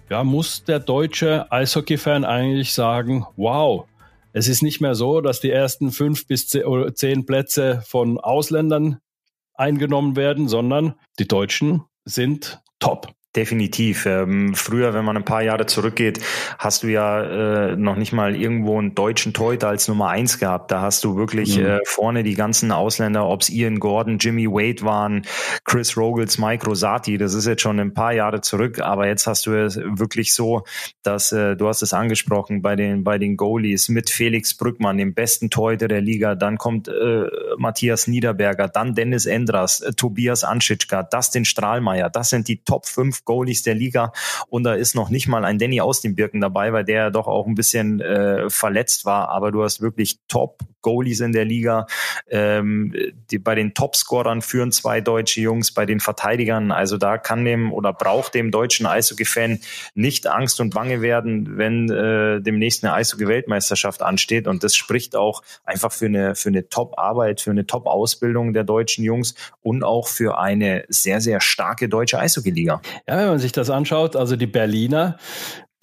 ja, muss der deutsche Eishockey-Fan eigentlich sagen, wow, es ist nicht mehr so, dass die ersten fünf bis zehn Plätze von Ausländern eingenommen werden, sondern die Deutschen sind top. Definitiv. Ähm, früher, wenn man ein paar Jahre zurückgeht, hast du ja äh, noch nicht mal irgendwo einen deutschen Torhüter als Nummer eins gehabt. Da hast du wirklich mhm. äh, vorne die ganzen Ausländer, ob es Ian Gordon, Jimmy Wade waren, Chris Rogels, Mike Rosati. Das ist jetzt schon ein paar Jahre zurück, aber jetzt hast du es wirklich so, dass äh, du hast es angesprochen bei den bei den Goalies mit Felix Brückmann, dem besten Torhüter der Liga. Dann kommt äh, Matthias Niederberger, dann Dennis Endras, äh, Tobias Anschitschka, Dustin Strahlmeier. Das sind die Top 5 Goalies der Liga und da ist noch nicht mal ein Danny aus den Birken dabei, weil der doch auch ein bisschen äh, verletzt war. Aber du hast wirklich Top Goalies in der Liga. Ähm, die, bei den Topscorern führen zwei deutsche Jungs, bei den Verteidigern. Also da kann dem oder braucht dem deutschen Eishockey-Fan nicht Angst und Bange werden, wenn äh, demnächst eine Eishockey-Weltmeisterschaft ansteht. Und das spricht auch einfach für eine, für eine Top-Arbeit, für eine Top-Ausbildung der deutschen Jungs und auch für eine sehr, sehr starke deutsche Eishockey-Liga. Ja, wenn man sich das anschaut, also die Berliner,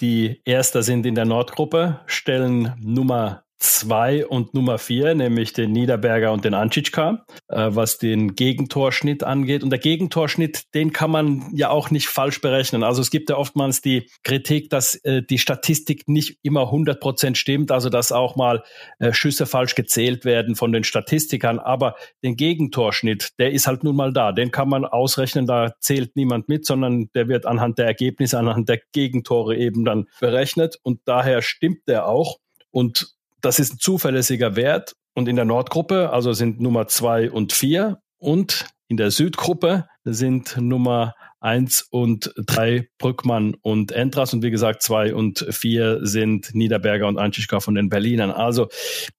die Erster sind in der Nordgruppe, stellen Nummer zwei und Nummer vier, nämlich den Niederberger und den Anschitschka, äh, was den Gegentorschnitt angeht. Und der Gegentorschnitt, den kann man ja auch nicht falsch berechnen. Also es gibt ja oftmals die Kritik, dass äh, die Statistik nicht immer 100 Prozent stimmt, also dass auch mal äh, Schüsse falsch gezählt werden von den Statistikern. Aber den Gegentorschnitt, der ist halt nun mal da. Den kann man ausrechnen, da zählt niemand mit, sondern der wird anhand der Ergebnisse, anhand der Gegentore eben dann berechnet. Und daher stimmt der auch. Und das ist ein zuverlässiger Wert. Und in der Nordgruppe, also sind Nummer zwei und vier. Und in der Südgruppe sind Nummer eins und drei Brückmann und Entras und wie gesagt zwei und vier sind Niederberger und Anschischka von den Berlinern. Also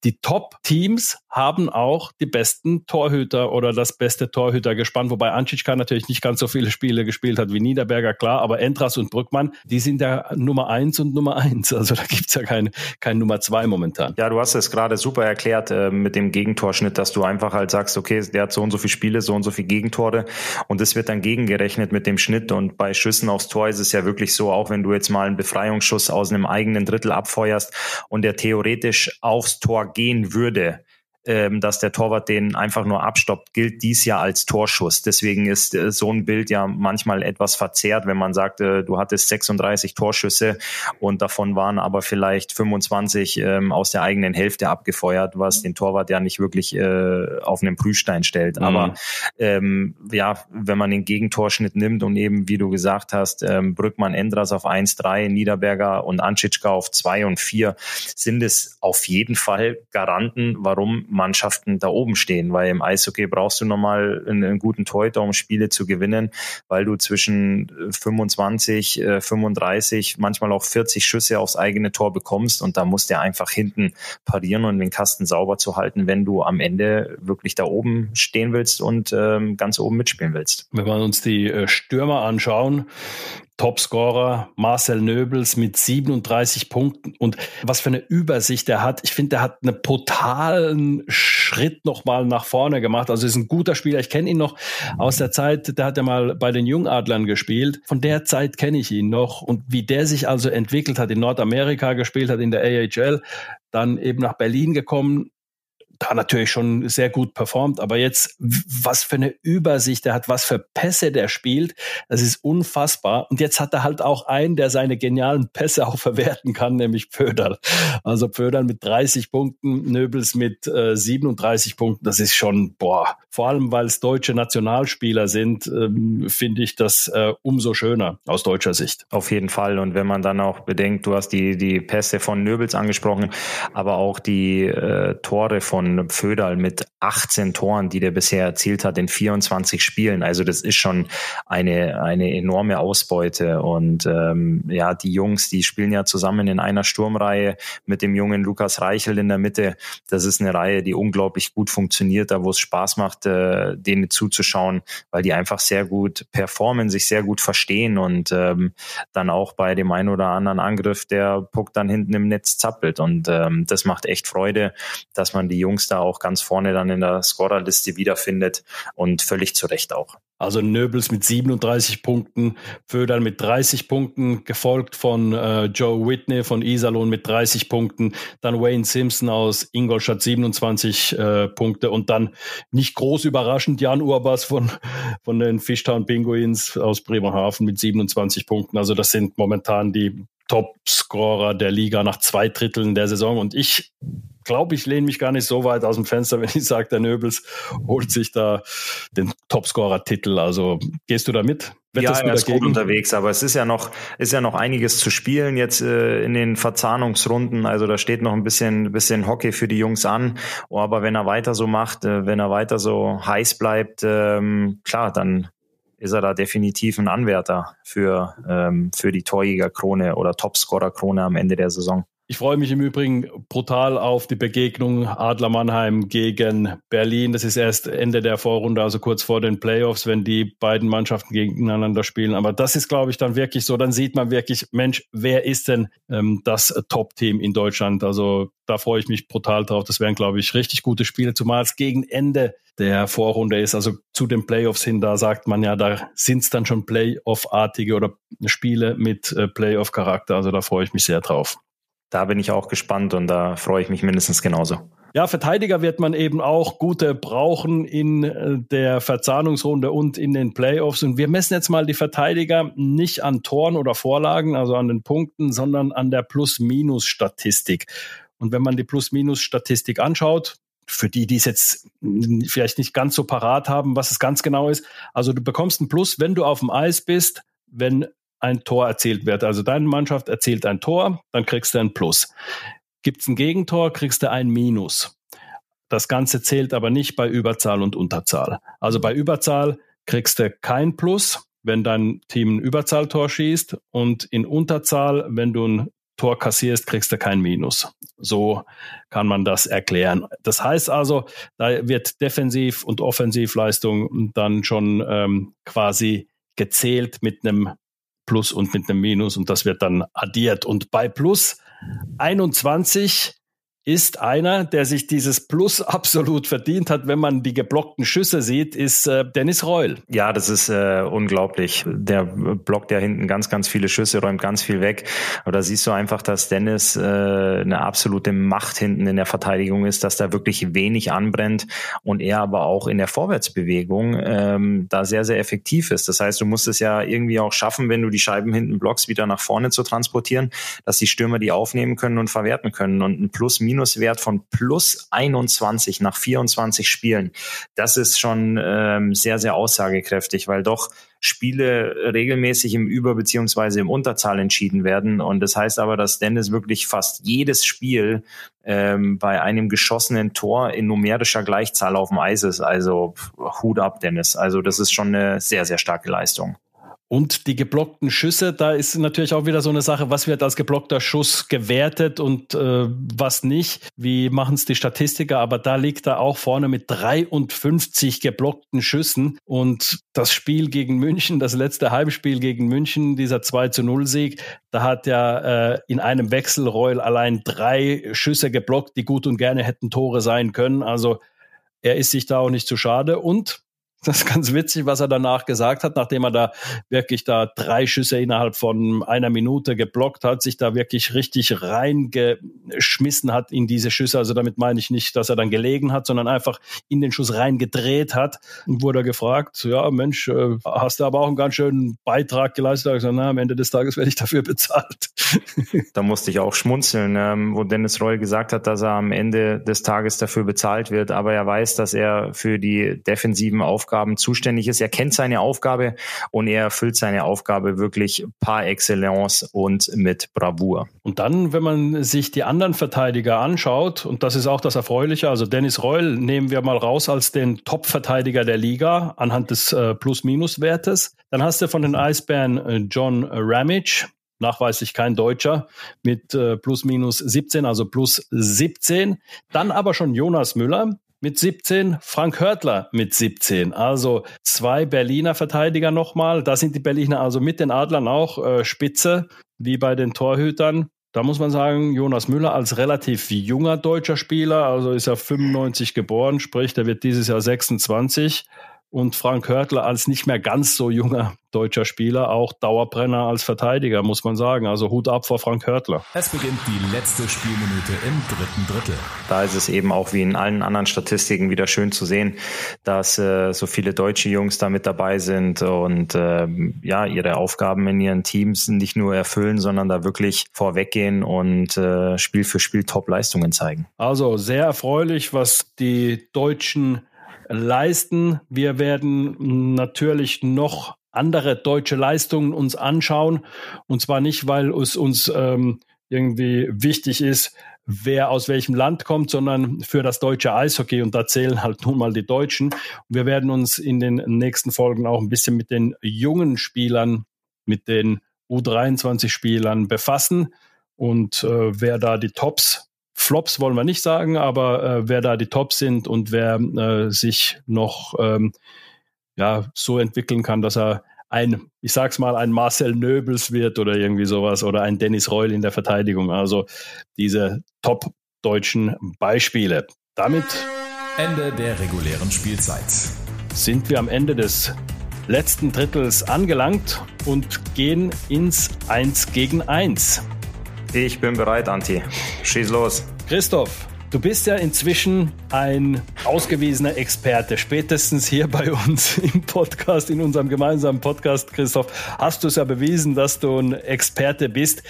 die Top-Teams haben auch die besten Torhüter oder das beste Torhüter gespannt, wobei Anschischka natürlich nicht ganz so viele Spiele gespielt hat wie Niederberger, klar, aber Entras und Brückmann, die sind ja Nummer eins und Nummer eins. Also da gibt's ja kein, kein Nummer zwei momentan. Ja, du hast es gerade super erklärt äh, mit dem Gegentorschnitt, dass du einfach halt sagst, okay, der hat so und so viele Spiele, so und so viele Gegentore und das wird dann gegengerechnet mit dem dem Schnitt. Und bei Schüssen aufs Tor ist es ja wirklich so, auch wenn du jetzt mal einen Befreiungsschuss aus einem eigenen Drittel abfeuerst und der theoretisch aufs Tor gehen würde, ähm, dass der Torwart den einfach nur abstoppt, gilt dies ja als Torschuss. Deswegen ist äh, so ein Bild ja manchmal etwas verzerrt, wenn man sagt, äh, du hattest 36 Torschüsse und davon waren aber vielleicht 25 ähm, aus der eigenen Hälfte abgefeuert, was den Torwart ja nicht wirklich äh, auf einen Prüfstein stellt. Mhm. Aber ähm, ja, wenn man den Gegentorschnitt nimmt und eben, wie du gesagt hast, ähm, Brückmann Endras auf 1-3, Niederberger und Anschitschka auf 2 und 4, sind es auf jeden Fall Garanten, warum Mannschaften da oben stehen, weil im Eishockey brauchst du nochmal einen, einen guten Torhüter, um Spiele zu gewinnen, weil du zwischen 25, äh, 35, äh, manchmal auch 40 Schüsse aufs eigene Tor bekommst und da musst du einfach hinten parieren und den Kasten sauber zu halten, wenn du am Ende wirklich da oben stehen willst und ähm, ganz oben mitspielen willst. Wenn wir uns die äh, Stürmer anschauen, Topscorer Marcel Nöbels mit 37 Punkten und was für eine Übersicht er hat. Ich finde, der hat einen brutalen Schritt nochmal nach vorne gemacht. Also ist ein guter Spieler. Ich kenne ihn noch aus der Zeit, der hat ja mal bei den Jungadlern gespielt. Von der Zeit kenne ich ihn noch und wie der sich also entwickelt hat, in Nordamerika gespielt hat, in der AHL, dann eben nach Berlin gekommen, da natürlich schon sehr gut performt, aber jetzt, was für eine Übersicht er hat, was für Pässe der spielt, das ist unfassbar. Und jetzt hat er halt auch einen, der seine genialen Pässe auch verwerten kann, nämlich Pöderl. Also Pöderl mit 30 Punkten, Nöbels mit äh, 37 Punkten, das ist schon, boah, vor allem weil es deutsche Nationalspieler sind, ähm, finde ich das äh, umso schöner aus deutscher Sicht. Auf jeden Fall. Und wenn man dann auch bedenkt, du hast die, die Pässe von Nöbels angesprochen, aber auch die äh, Tore von von Föderl mit 18 Toren, die der bisher erzielt hat in 24 Spielen. Also das ist schon eine, eine enorme Ausbeute. Und ähm, ja, die Jungs, die spielen ja zusammen in einer Sturmreihe mit dem jungen Lukas Reichel in der Mitte. Das ist eine Reihe, die unglaublich gut funktioniert, da wo es Spaß macht, äh, denen zuzuschauen, weil die einfach sehr gut performen, sich sehr gut verstehen und ähm, dann auch bei dem einen oder anderen Angriff der Puck dann hinten im Netz zappelt. Und ähm, das macht echt Freude, dass man die Jungs Jungs da auch ganz vorne dann in der Scorerliste wiederfindet und völlig zu Recht auch. Also Nöbels mit 37 Punkten, Föderl mit 30 Punkten, gefolgt von äh, Joe Whitney von Iserlohn mit 30 Punkten, dann Wayne Simpson aus Ingolstadt 27 äh, Punkte und dann nicht groß überraschend Jan Urbas von, von den Fishtown Penguins aus Bremerhaven mit 27 Punkten. Also das sind momentan die Top-Scorer der Liga nach zwei Dritteln der Saison und ich glaube, ich lehne mich gar nicht so weit aus dem Fenster, wenn ich sage, der Nöbels holt sich da den Topscorer-Titel. Also gehst du da mit? Wettest ja, er ist gut unterwegs, aber es ist ja noch, ist ja noch einiges zu spielen jetzt äh, in den Verzahnungsrunden. Also da steht noch ein bisschen, bisschen Hockey für die Jungs an. Oh, aber wenn er weiter so macht, äh, wenn er weiter so heiß bleibt, ähm, klar, dann ist er da definitiv ein Anwärter für, ähm, für die Torjägerkrone oder Topscorer-Krone am Ende der Saison. Ich freue mich im Übrigen brutal auf die Begegnung Adler Mannheim gegen Berlin. Das ist erst Ende der Vorrunde, also kurz vor den Playoffs, wenn die beiden Mannschaften gegeneinander spielen. Aber das ist, glaube ich, dann wirklich so. Dann sieht man wirklich, Mensch, wer ist denn ähm, das Top-Team in Deutschland? Also da freue ich mich brutal drauf. Das wären, glaube ich, richtig gute Spiele, zumal es gegen Ende der Vorrunde ist. Also zu den Playoffs hin, da sagt man ja, da sind es dann schon Playoff-artige oder Spiele mit äh, Playoff-Charakter. Also da freue ich mich sehr drauf da bin ich auch gespannt und da freue ich mich mindestens genauso. Ja, Verteidiger wird man eben auch gute brauchen in äh, der Verzahnungsrunde und in den Playoffs. Und wir messen jetzt mal die Verteidiger nicht an Toren oder Vorlagen, also an den Punkten, sondern an der Plus-Minus-Statistik. Und wenn man die Plus-Minus-Statistik anschaut, für die, die es jetzt vielleicht nicht ganz so parat haben, was es ganz genau ist. Also du bekommst ein Plus, wenn du auf dem Eis bist, wenn ein Tor erzielt wird. Also deine Mannschaft erzielt ein Tor, dann kriegst du ein Plus. Gibt es ein Gegentor, kriegst du ein Minus. Das Ganze zählt aber nicht bei Überzahl und Unterzahl. Also bei Überzahl kriegst du kein Plus, wenn dein Team ein Überzahltor schießt und in Unterzahl, wenn du ein Tor kassierst, kriegst du kein Minus. So kann man das erklären. Das heißt also, da wird Defensiv- und Offensivleistung dann schon ähm, quasi gezählt mit einem Plus und mit einem Minus und das wird dann addiert. Und bei Plus 21 ist einer, der sich dieses Plus absolut verdient hat, wenn man die geblockten Schüsse sieht, ist äh, Dennis Reul. Ja, das ist äh, unglaublich. Der blockt ja hinten ganz, ganz viele Schüsse, räumt ganz viel weg. Aber da siehst du einfach, dass Dennis äh, eine absolute Macht hinten in der Verteidigung ist, dass da wirklich wenig anbrennt und er aber auch in der Vorwärtsbewegung ähm, da sehr, sehr effektiv ist. Das heißt, du musst es ja irgendwie auch schaffen, wenn du die Scheiben hinten blockst, wieder nach vorne zu transportieren, dass die Stürmer die aufnehmen können und verwerten können. Und ein Plus-Minus Minuswert von plus 21 nach 24 Spielen. Das ist schon ähm, sehr, sehr aussagekräftig, weil doch Spiele regelmäßig im Über- beziehungsweise im Unterzahl entschieden werden. Und das heißt aber, dass Dennis wirklich fast jedes Spiel ähm, bei einem geschossenen Tor in numerischer Gleichzahl auf dem Eis ist. Also Hut ab, Dennis. Also das ist schon eine sehr, sehr starke Leistung. Und die geblockten Schüsse, da ist natürlich auch wieder so eine Sache, was wird als geblockter Schuss gewertet und äh, was nicht. Wie machen es die Statistiker? Aber da liegt er auch vorne mit 53 geblockten Schüssen. Und das Spiel gegen München, das letzte Heimspiel gegen München, dieser 2 zu 0 Sieg, da hat ja äh, in einem Wechselreul allein drei Schüsse geblockt, die gut und gerne hätten Tore sein können. Also er ist sich da auch nicht zu schade. Und das ist ganz witzig, was er danach gesagt hat, nachdem er da wirklich da drei Schüsse innerhalb von einer Minute geblockt hat, sich da wirklich richtig reingeschmissen hat in diese Schüsse. Also damit meine ich nicht, dass er dann gelegen hat, sondern einfach in den Schuss reingedreht hat. Und wurde er gefragt, ja Mensch, äh, hast du aber auch einen ganz schönen Beitrag geleistet? Ich gesagt, na, am Ende des Tages werde ich dafür bezahlt. Da musste ich auch schmunzeln, ähm, wo Dennis Reul gesagt hat, dass er am Ende des Tages dafür bezahlt wird, aber er weiß, dass er für die defensiven Aufgaben Aufgaben zuständig ist. Er kennt seine Aufgabe und er erfüllt seine Aufgabe wirklich par excellence und mit Bravour. Und dann, wenn man sich die anderen Verteidiger anschaut, und das ist auch das Erfreuliche, also Dennis Reul nehmen wir mal raus als den Top-Verteidiger der Liga anhand des äh, Plus-Minus-Wertes. Dann hast du von den Eisbären äh, John Ramage, nachweislich kein Deutscher, mit äh, plus minus 17, also plus 17. Dann aber schon Jonas Müller, mit 17, Frank Hörtler mit 17. Also zwei Berliner Verteidiger nochmal. Da sind die Berliner also mit den Adlern auch äh, spitze, wie bei den Torhütern. da muss man sagen, Jonas Müller als relativ junger deutscher Spieler, also ist er 95 geboren, sprich, der wird dieses Jahr 26 und Frank Hörtler als nicht mehr ganz so junger deutscher Spieler, auch Dauerbrenner als Verteidiger, muss man sagen. Also Hut ab vor Frank Hörtler. Es beginnt die letzte Spielminute im dritten Drittel. Da ist es eben auch wie in allen anderen Statistiken wieder schön zu sehen, dass äh, so viele deutsche Jungs da mit dabei sind und äh, ja, ihre Aufgaben in ihren Teams nicht nur erfüllen, sondern da wirklich vorweggehen und äh, Spiel für Spiel Top-Leistungen zeigen. Also sehr erfreulich, was die Deutschen leisten. Wir werden natürlich noch andere deutsche Leistungen uns anschauen. Und zwar nicht, weil es uns ähm, irgendwie wichtig ist, wer aus welchem Land kommt, sondern für das deutsche Eishockey. Und da zählen halt nun mal die Deutschen. Wir werden uns in den nächsten Folgen auch ein bisschen mit den jungen Spielern, mit den U23-Spielern befassen und äh, wer da die Tops Flops wollen wir nicht sagen, aber äh, wer da die Tops sind und wer äh, sich noch ähm, ja, so entwickeln kann, dass er ein, ich sag's mal, ein Marcel Nöbels wird oder irgendwie sowas oder ein Dennis Reul in der Verteidigung. Also diese top deutschen Beispiele. Damit Ende der regulären Spielzeit. Sind wir am Ende des letzten Drittels angelangt und gehen ins 1 gegen 1. Ich bin bereit, Anti. Schieß los. Christoph, du bist ja inzwischen ein ausgewiesener Experte. Spätestens hier bei uns im Podcast, in unserem gemeinsamen Podcast, Christoph, hast du es ja bewiesen, dass du ein Experte bist.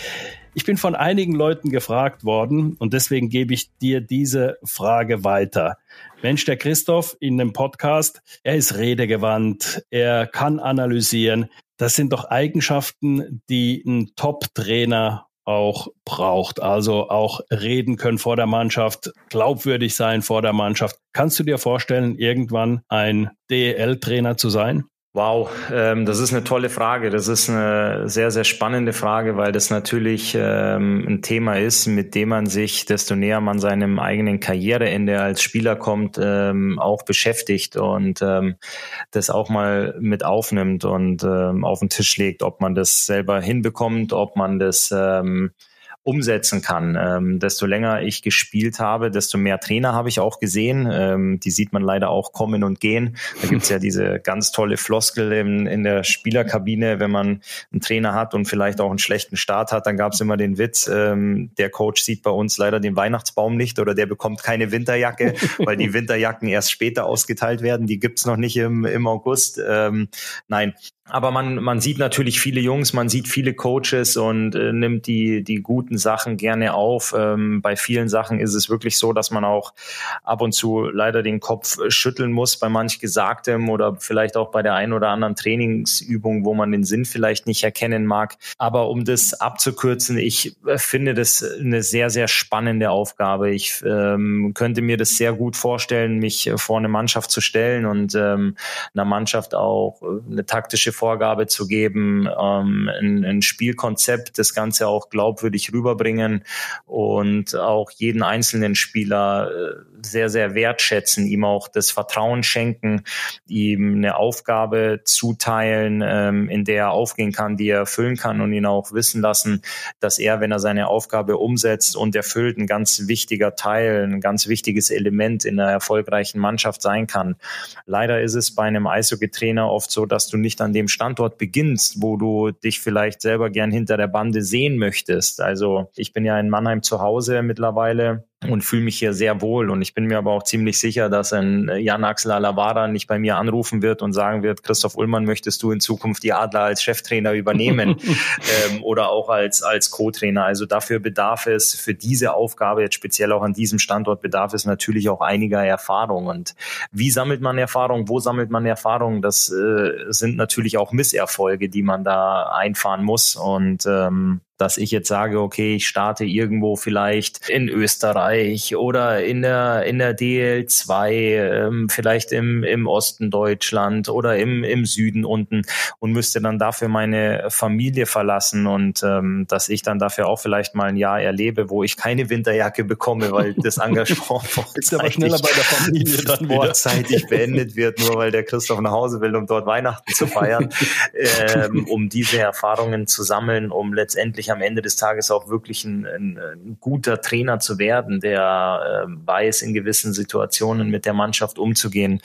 Ich bin von einigen Leuten gefragt worden und deswegen gebe ich dir diese Frage weiter. Mensch, der Christoph in dem Podcast, er ist redegewandt, er kann analysieren. Das sind doch Eigenschaften, die ein Top-Trainer auch braucht. Also auch reden können vor der Mannschaft, glaubwürdig sein vor der Mannschaft. Kannst du dir vorstellen, irgendwann ein DEL-Trainer zu sein? Wow, ähm, das ist eine tolle Frage. Das ist eine sehr, sehr spannende Frage, weil das natürlich ähm, ein Thema ist, mit dem man sich, desto näher man seinem eigenen Karriereende als Spieler kommt, ähm, auch beschäftigt und ähm, das auch mal mit aufnimmt und ähm, auf den Tisch legt, ob man das selber hinbekommt, ob man das ähm, umsetzen kann. Ähm, desto länger ich gespielt habe, desto mehr Trainer habe ich auch gesehen. Ähm, die sieht man leider auch kommen und gehen. Da gibt's ja diese ganz tolle Floskel in, in der Spielerkabine, wenn man einen Trainer hat und vielleicht auch einen schlechten Start hat, dann gab's immer den Witz, ähm, der Coach sieht bei uns leider den Weihnachtsbaum nicht oder der bekommt keine Winterjacke, weil die Winterjacken erst später ausgeteilt werden. Die gibt's noch nicht im, im August. Ähm, nein, aber man, man sieht natürlich viele Jungs, man sieht viele Coaches und äh, nimmt die, die guten Sachen gerne auf. Ähm, bei vielen Sachen ist es wirklich so, dass man auch ab und zu leider den Kopf schütteln muss bei manch Gesagtem oder vielleicht auch bei der einen oder anderen Trainingsübung, wo man den Sinn vielleicht nicht erkennen mag. Aber um das abzukürzen, ich äh, finde das eine sehr, sehr spannende Aufgabe. Ich ähm, könnte mir das sehr gut vorstellen, mich vor eine Mannschaft zu stellen und ähm, einer Mannschaft auch äh, eine taktische Vorgabe zu geben, ähm, ein, ein Spielkonzept, das Ganze auch glaubwürdig rüberbringen und auch jeden einzelnen Spieler äh, sehr, sehr wertschätzen, ihm auch das Vertrauen schenken, ihm eine Aufgabe zuteilen, ähm, in der er aufgehen kann, die er erfüllen kann und ihn auch wissen lassen, dass er, wenn er seine Aufgabe umsetzt und erfüllt, ein ganz wichtiger Teil, ein ganz wichtiges Element in einer erfolgreichen Mannschaft sein kann. Leider ist es bei einem Eishockey-Trainer oft so, dass du nicht an dem Standort beginnst, wo du dich vielleicht selber gern hinter der Bande sehen möchtest. Also ich bin ja in Mannheim zu Hause mittlerweile und fühle mich hier sehr wohl. Und ich bin mir aber auch ziemlich sicher, dass ein Jan Axel Alavara nicht bei mir anrufen wird und sagen wird, Christoph Ullmann, möchtest du in Zukunft die Adler als Cheftrainer übernehmen ähm, oder auch als, als Co-Trainer. Also dafür bedarf es für diese Aufgabe, jetzt speziell auch an diesem Standort, bedarf es natürlich auch einiger Erfahrung. Und wie sammelt man Erfahrung? Wo sammelt man Erfahrung? Das äh, sind natürlich auch Misserfolge, die man da einfahren muss. Und ähm, dass ich jetzt sage, okay, ich starte irgendwo vielleicht in Österreich oder in der, in der DL2, ähm, vielleicht im, im Osten Deutschland oder im, im Süden unten und müsste dann dafür meine Familie verlassen und ähm, dass ich dann dafür auch vielleicht mal ein Jahr erlebe, wo ich keine Winterjacke bekomme, weil das Engagement vorzeitig, vorzeitig beendet wird, nur weil der Christoph nach Hause will, um dort Weihnachten zu feiern, ähm, um diese Erfahrungen zu sammeln, um letztendlich wirklich am Ende des Tages auch wirklich ein, ein, ein guter Trainer zu werden, der äh, weiß, in gewissen Situationen mit der Mannschaft umzugehen.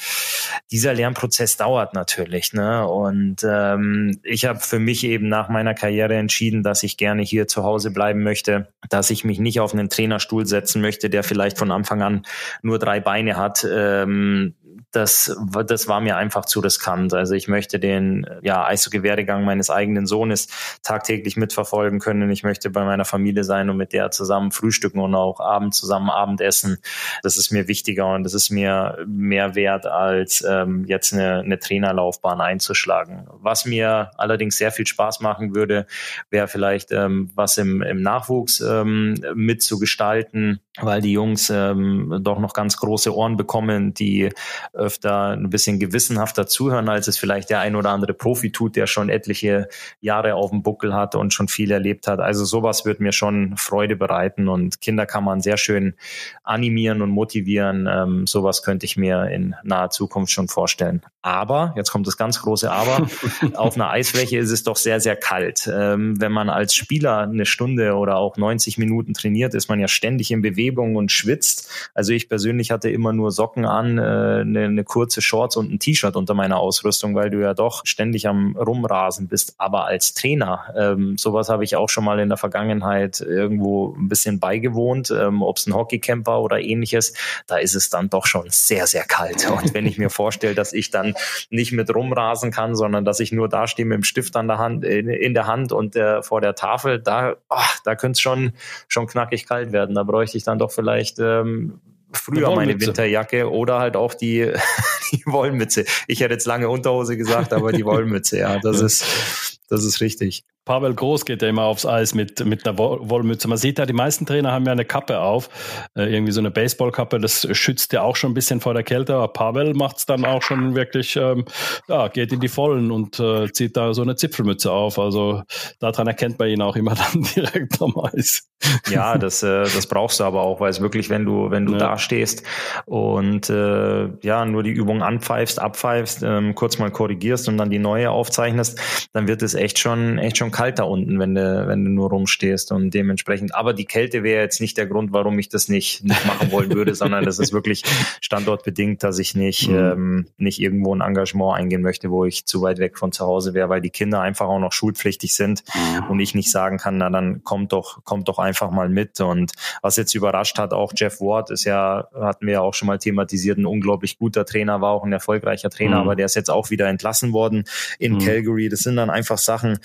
Dieser Lernprozess dauert natürlich. Ne? Und ähm, ich habe für mich eben nach meiner Karriere entschieden, dass ich gerne hier zu Hause bleiben möchte, dass ich mich nicht auf einen Trainerstuhl setzen möchte, der vielleicht von Anfang an nur drei Beine hat. Ähm, das, das war mir einfach zu riskant. Also ich möchte den ja, Eishockey-Werdegang meines eigenen Sohnes tagtäglich mitverfolgen können. Ich möchte bei meiner Familie sein und mit der zusammen frühstücken und auch abends zusammen Abendessen. Das ist mir wichtiger und das ist mir mehr wert, als ähm, jetzt eine, eine Trainerlaufbahn einzuschlagen. Was mir allerdings sehr viel Spaß machen würde, wäre vielleicht ähm, was im, im Nachwuchs ähm, mitzugestalten, weil die Jungs ähm, doch noch ganz große Ohren bekommen, die öfter ein bisschen gewissenhafter zuhören, als es vielleicht der ein oder andere Profi tut, der schon etliche Jahre auf dem Buckel hat und schon viel erlebt hat. Also sowas wird mir schon Freude bereiten und Kinder kann man sehr schön animieren und motivieren. Ähm, sowas könnte ich mir in naher Zukunft schon vorstellen. Aber, jetzt kommt das ganz große Aber, auf einer Eisfläche ist es doch sehr, sehr kalt. Ähm, wenn man als Spieler eine Stunde oder auch 90 Minuten trainiert, ist man ja ständig in Bewegung und schwitzt. Also ich persönlich hatte immer nur Socken an, äh, eine, eine kurze Shorts und ein T-Shirt unter meiner Ausrüstung, weil du ja doch ständig am Rumrasen bist. Aber als Trainer, ähm, sowas habe ich auch schon mal in der Vergangenheit irgendwo ein bisschen beigewohnt, ähm, ob es ein Hockeycamp war oder ähnliches, da ist es dann doch schon sehr, sehr kalt. Und wenn ich mir vorstelle, dass ich dann nicht mit rumrasen kann, sondern dass ich nur da stehe mit dem Stift an der Hand, in, in der Hand und äh, vor der Tafel, da, oh, da könnte es schon, schon knackig kalt werden. Da bräuchte ich dann doch vielleicht ähm, früher meine Winterjacke oder halt auch die, die Wollmütze. Ich hätte jetzt lange Unterhose gesagt, aber die Wollmütze, ja, das ist, das ist richtig. Pavel Groß geht ja immer aufs Eis mit, mit einer Wollmütze. Man sieht ja, die meisten Trainer haben ja eine Kappe auf, äh, irgendwie so eine Baseballkappe, das schützt ja auch schon ein bisschen vor der Kälte, aber Pavel macht es dann auch schon wirklich, ähm, ja, geht in die Vollen und äh, zieht da so eine Zipfelmütze auf. Also daran erkennt man ihn auch immer dann direkt am Eis. Ja, das, äh, das brauchst du aber auch, weil es wirklich, wenn du, wenn du ja. da stehst und äh, ja, nur die Übung anpfeifst, abpfeifst, ähm, kurz mal korrigierst und dann die neue aufzeichnest, dann wird es echt schon, echt schon kalt da unten, wenn du, wenn du nur rumstehst und dementsprechend. Aber die Kälte wäre jetzt nicht der Grund, warum ich das nicht, nicht machen wollen würde, sondern das ist wirklich standortbedingt, dass ich nicht, mhm. ähm, nicht irgendwo ein Engagement eingehen möchte, wo ich zu weit weg von zu Hause wäre, weil die Kinder einfach auch noch schulpflichtig sind mhm. und ich nicht sagen kann, na dann kommt doch, kommt doch einfach mal mit. Und was jetzt überrascht hat, auch Jeff Ward ist ja, hatten wir ja auch schon mal thematisiert, ein unglaublich guter Trainer, war auch ein erfolgreicher Trainer, mhm. aber der ist jetzt auch wieder entlassen worden in mhm. Calgary. Das sind dann einfach Sachen,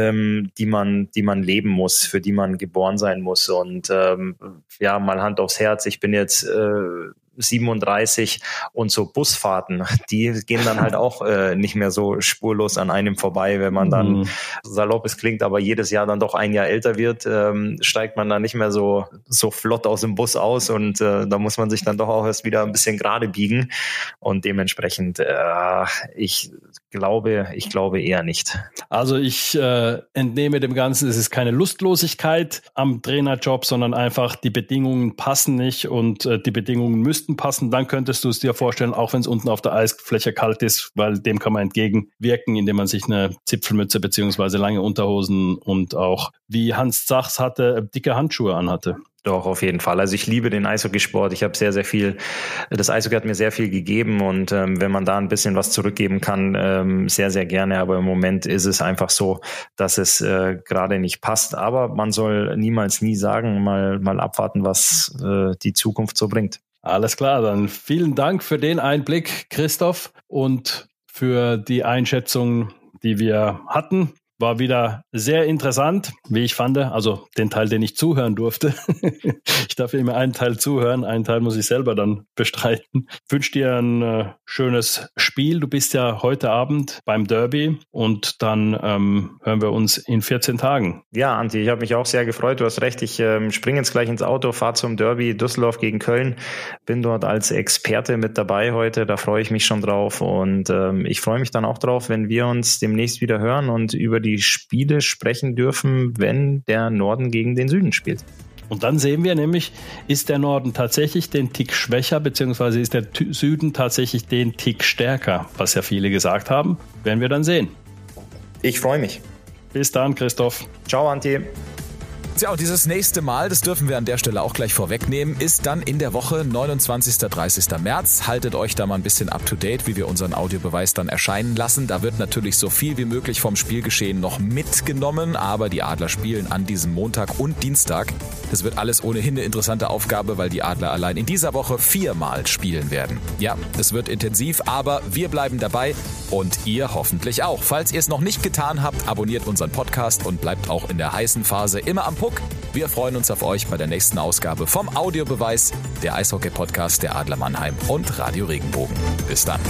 ähm, die man, die man leben muss, für die man geboren sein muss. Und ähm, ja, mal Hand aufs Herz. Ich bin jetzt äh, 37 und so Busfahrten, die gehen dann halt auch äh, nicht mehr so spurlos an einem vorbei, wenn man dann, mhm. salopp es klingt, aber jedes Jahr dann doch ein Jahr älter wird, ähm, steigt man dann nicht mehr so, so flott aus dem Bus aus und äh, da muss man sich dann doch auch erst wieder ein bisschen gerade biegen und dementsprechend, äh, ich glaube, ich glaube eher nicht. Also ich äh, entnehme dem Ganzen, es ist keine Lustlosigkeit am Trainerjob, sondern einfach die Bedingungen passen nicht und äh, die Bedingungen müssten passen. Dann könntest du es dir vorstellen, auch wenn es unten auf der Eisfläche kalt ist, weil dem kann man entgegenwirken, indem man sich eine Zipfelmütze beziehungsweise lange Unterhosen und auch, wie Hans Sachs hatte, dicke Handschuhe anhatte. Doch, auf jeden Fall. Also ich liebe den Eishockeysport. Ich habe sehr, sehr viel, das Eishockey hat mir sehr viel gegeben und ähm, wenn man da ein bisschen was zurückgeben kann, ähm, sehr, sehr gerne. Aber im Moment ist es einfach so, dass es äh, gerade nicht passt. Aber man soll niemals nie sagen, mal, mal abwarten, was äh, die Zukunft so bringt. Alles klar, dann vielen Dank für den Einblick, Christoph, und für die Einschätzung, die wir hatten. War wieder sehr interessant, wie ich fand. Also den Teil, den ich zuhören durfte. ich darf immer einen Teil zuhören, einen Teil muss ich selber dann bestreiten. Ich wünsche dir ein äh, schönes Spiel. Du bist ja heute Abend beim Derby und dann ähm, hören wir uns in 14 Tagen. Ja, Anti, ich habe mich auch sehr gefreut. Du hast recht. Ich ähm, springe jetzt gleich ins Auto, fahre zum Derby Düsseldorf gegen Köln. Bin dort als Experte mit dabei heute. Da freue ich mich schon drauf und ähm, ich freue mich dann auch drauf, wenn wir uns demnächst wieder hören und über die die Spiele sprechen dürfen, wenn der Norden gegen den Süden spielt. Und dann sehen wir nämlich, ist der Norden tatsächlich den Tick schwächer, beziehungsweise ist der Süden tatsächlich den Tick stärker, was ja viele gesagt haben, werden wir dann sehen. Ich freue mich. Bis dann, Christoph. Ciao, Antje. Ja, und dieses nächste Mal, das dürfen wir an der Stelle auch gleich vorwegnehmen, ist dann in der Woche 29. 30. März. Haltet euch da mal ein bisschen up to date, wie wir unseren Audiobeweis dann erscheinen lassen. Da wird natürlich so viel wie möglich vom Spielgeschehen noch mitgenommen, aber die Adler spielen an diesem Montag und Dienstag. Das wird alles ohnehin eine interessante Aufgabe, weil die Adler allein in dieser Woche viermal spielen werden. Ja, es wird intensiv, aber wir bleiben dabei und ihr hoffentlich auch. Falls ihr es noch nicht getan habt, abonniert unseren Podcast und bleibt auch in der heißen Phase immer am Puck. Wir freuen uns auf euch bei der nächsten Ausgabe vom Audiobeweis, der Eishockey-Podcast der Adler Mannheim und Radio Regenbogen. Bis dann.